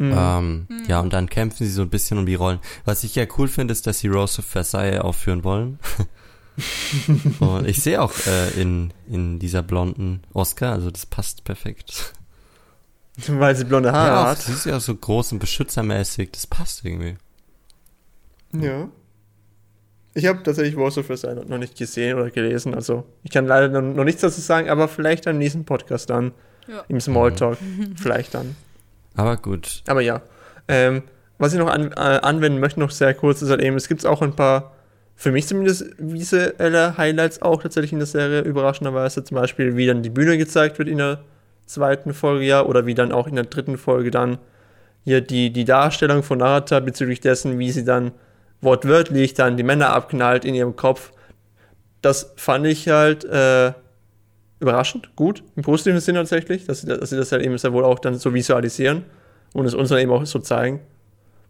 Mhm. Ähm, Ja, und dann kämpfen sie so ein bisschen um die Rollen. Was ich ja cool finde, ist, dass sie Rose of Versailles aufführen wollen. und ich sehe auch äh, in, in dieser blonden Oscar, also das passt perfekt. Weil sie blonde Haare ja, hat. sie ist ja auch so groß und beschützermäßig, das passt irgendwie. Ja. Ich habe tatsächlich Warsaw for Sign noch nicht gesehen oder gelesen, also ich kann leider noch, nichts dazu sagen, aber vielleicht am nächsten Podcast dann, Ja. im Smalltalk, vielleicht dann. Aber gut. Aber ja, ähm, was ich noch an, äh, anwenden möchte, noch sehr kurz, ist halt eben, es gibt auch ein paar, für mich zumindest, visuelle Highlights auch tatsächlich in der Serie, überraschenderweise, zum Beispiel, wie dann die Bühne gezeigt wird in der zweiten Folge, ja, oder wie dann auch in der dritten Folge dann hier die, die Darstellung von Narata bezüglich dessen, wie sie dann wortwörtlich dann die Männer abknallt in ihrem Kopf. Das fand ich halt äh, überraschend, gut, im positiven Sinne tatsächlich, dass sie, dass sie das halt eben sehr wohl auch dann so visualisieren und es uns dann eben auch so zeigen.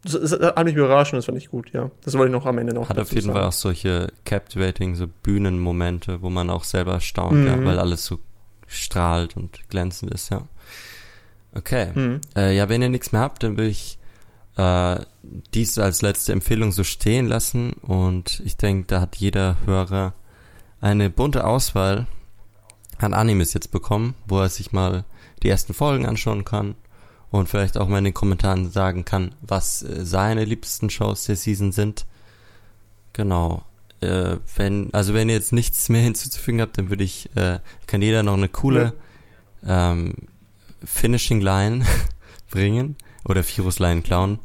Das, das hat mich überrascht und das fand ich gut, ja. Das wollte ich noch am Ende noch Hat auf jeden. Fall auch solche captivating, so Bühnenmomente, wo man auch selber staunt, ja, Mhm. weil alles so strahlt und glänzend ist, ja. Okay. Mhm. Äh, ja, wenn ihr nichts mehr habt, dann will ich äh, dies als letzte Empfehlung so stehen lassen und ich denke, da hat jeder Hörer eine bunte Auswahl an Animes jetzt bekommen, wo er sich mal die ersten Folgen anschauen kann und vielleicht auch mal in den Kommentaren sagen kann, was äh, seine liebsten Shows der Season sind. Genau. Äh, wenn, also wenn ihr jetzt nichts mehr hinzuzufügen habt, dann würde ich, äh, kann jeder noch eine coole ähm, Finishing Line bringen oder Virus Line klauen.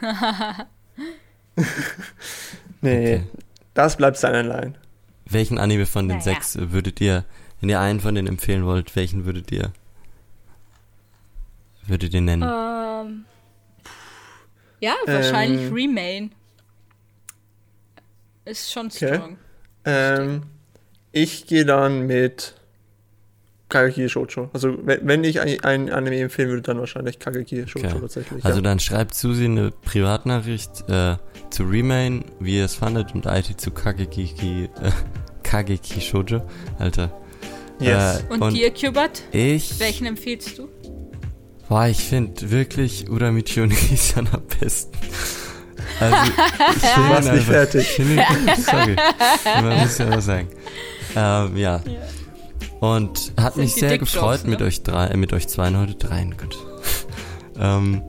Nee, Okay. das bleibt seine Line. Welchen Anime von den Naja. sechs würdet ihr, wenn ihr einen von denen empfehlen wollt, welchen würdet ihr würdet ihr nennen? Ähm, ja, wahrscheinlich Ähm. Remain. Ist schon Okay. strong. Ähm, ich gehe dann mit Kageki Shoujo. Also wenn, wenn ich ein, ein Anime empfehlen würde, dann wahrscheinlich Kageki Shoujo Okay. tatsächlich. Also ja. dann schreibt Susi eine Privatnachricht äh, zu Remain, wie ihr es fandet, und IT zu Kageki, äh, Kageki Shoujo. Alter. yes. Äh, Und, dir, Cubert? Ich, Welchen empfiehlst du? Boah, ich finde wirklich Uramichi und Isan am besten. Also, ich ihn nicht einfach- fertig. Ihn, sorry, man muss ja was sagen. Ähm, ja. Und hat Sind mich sehr gefreut ne? mit euch drei, äh, mit euch zweien heute dreien, gut. ähm,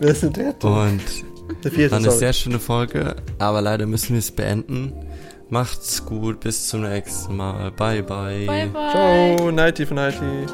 Wer ist denn der? und Der vierte, war eine sorry. sehr schöne Folge, aber leider müssen wir es beenden. Macht's gut, bis zum nächsten Mal. Bye bye. Bye, bye. Ciao, Nighty von Nighty.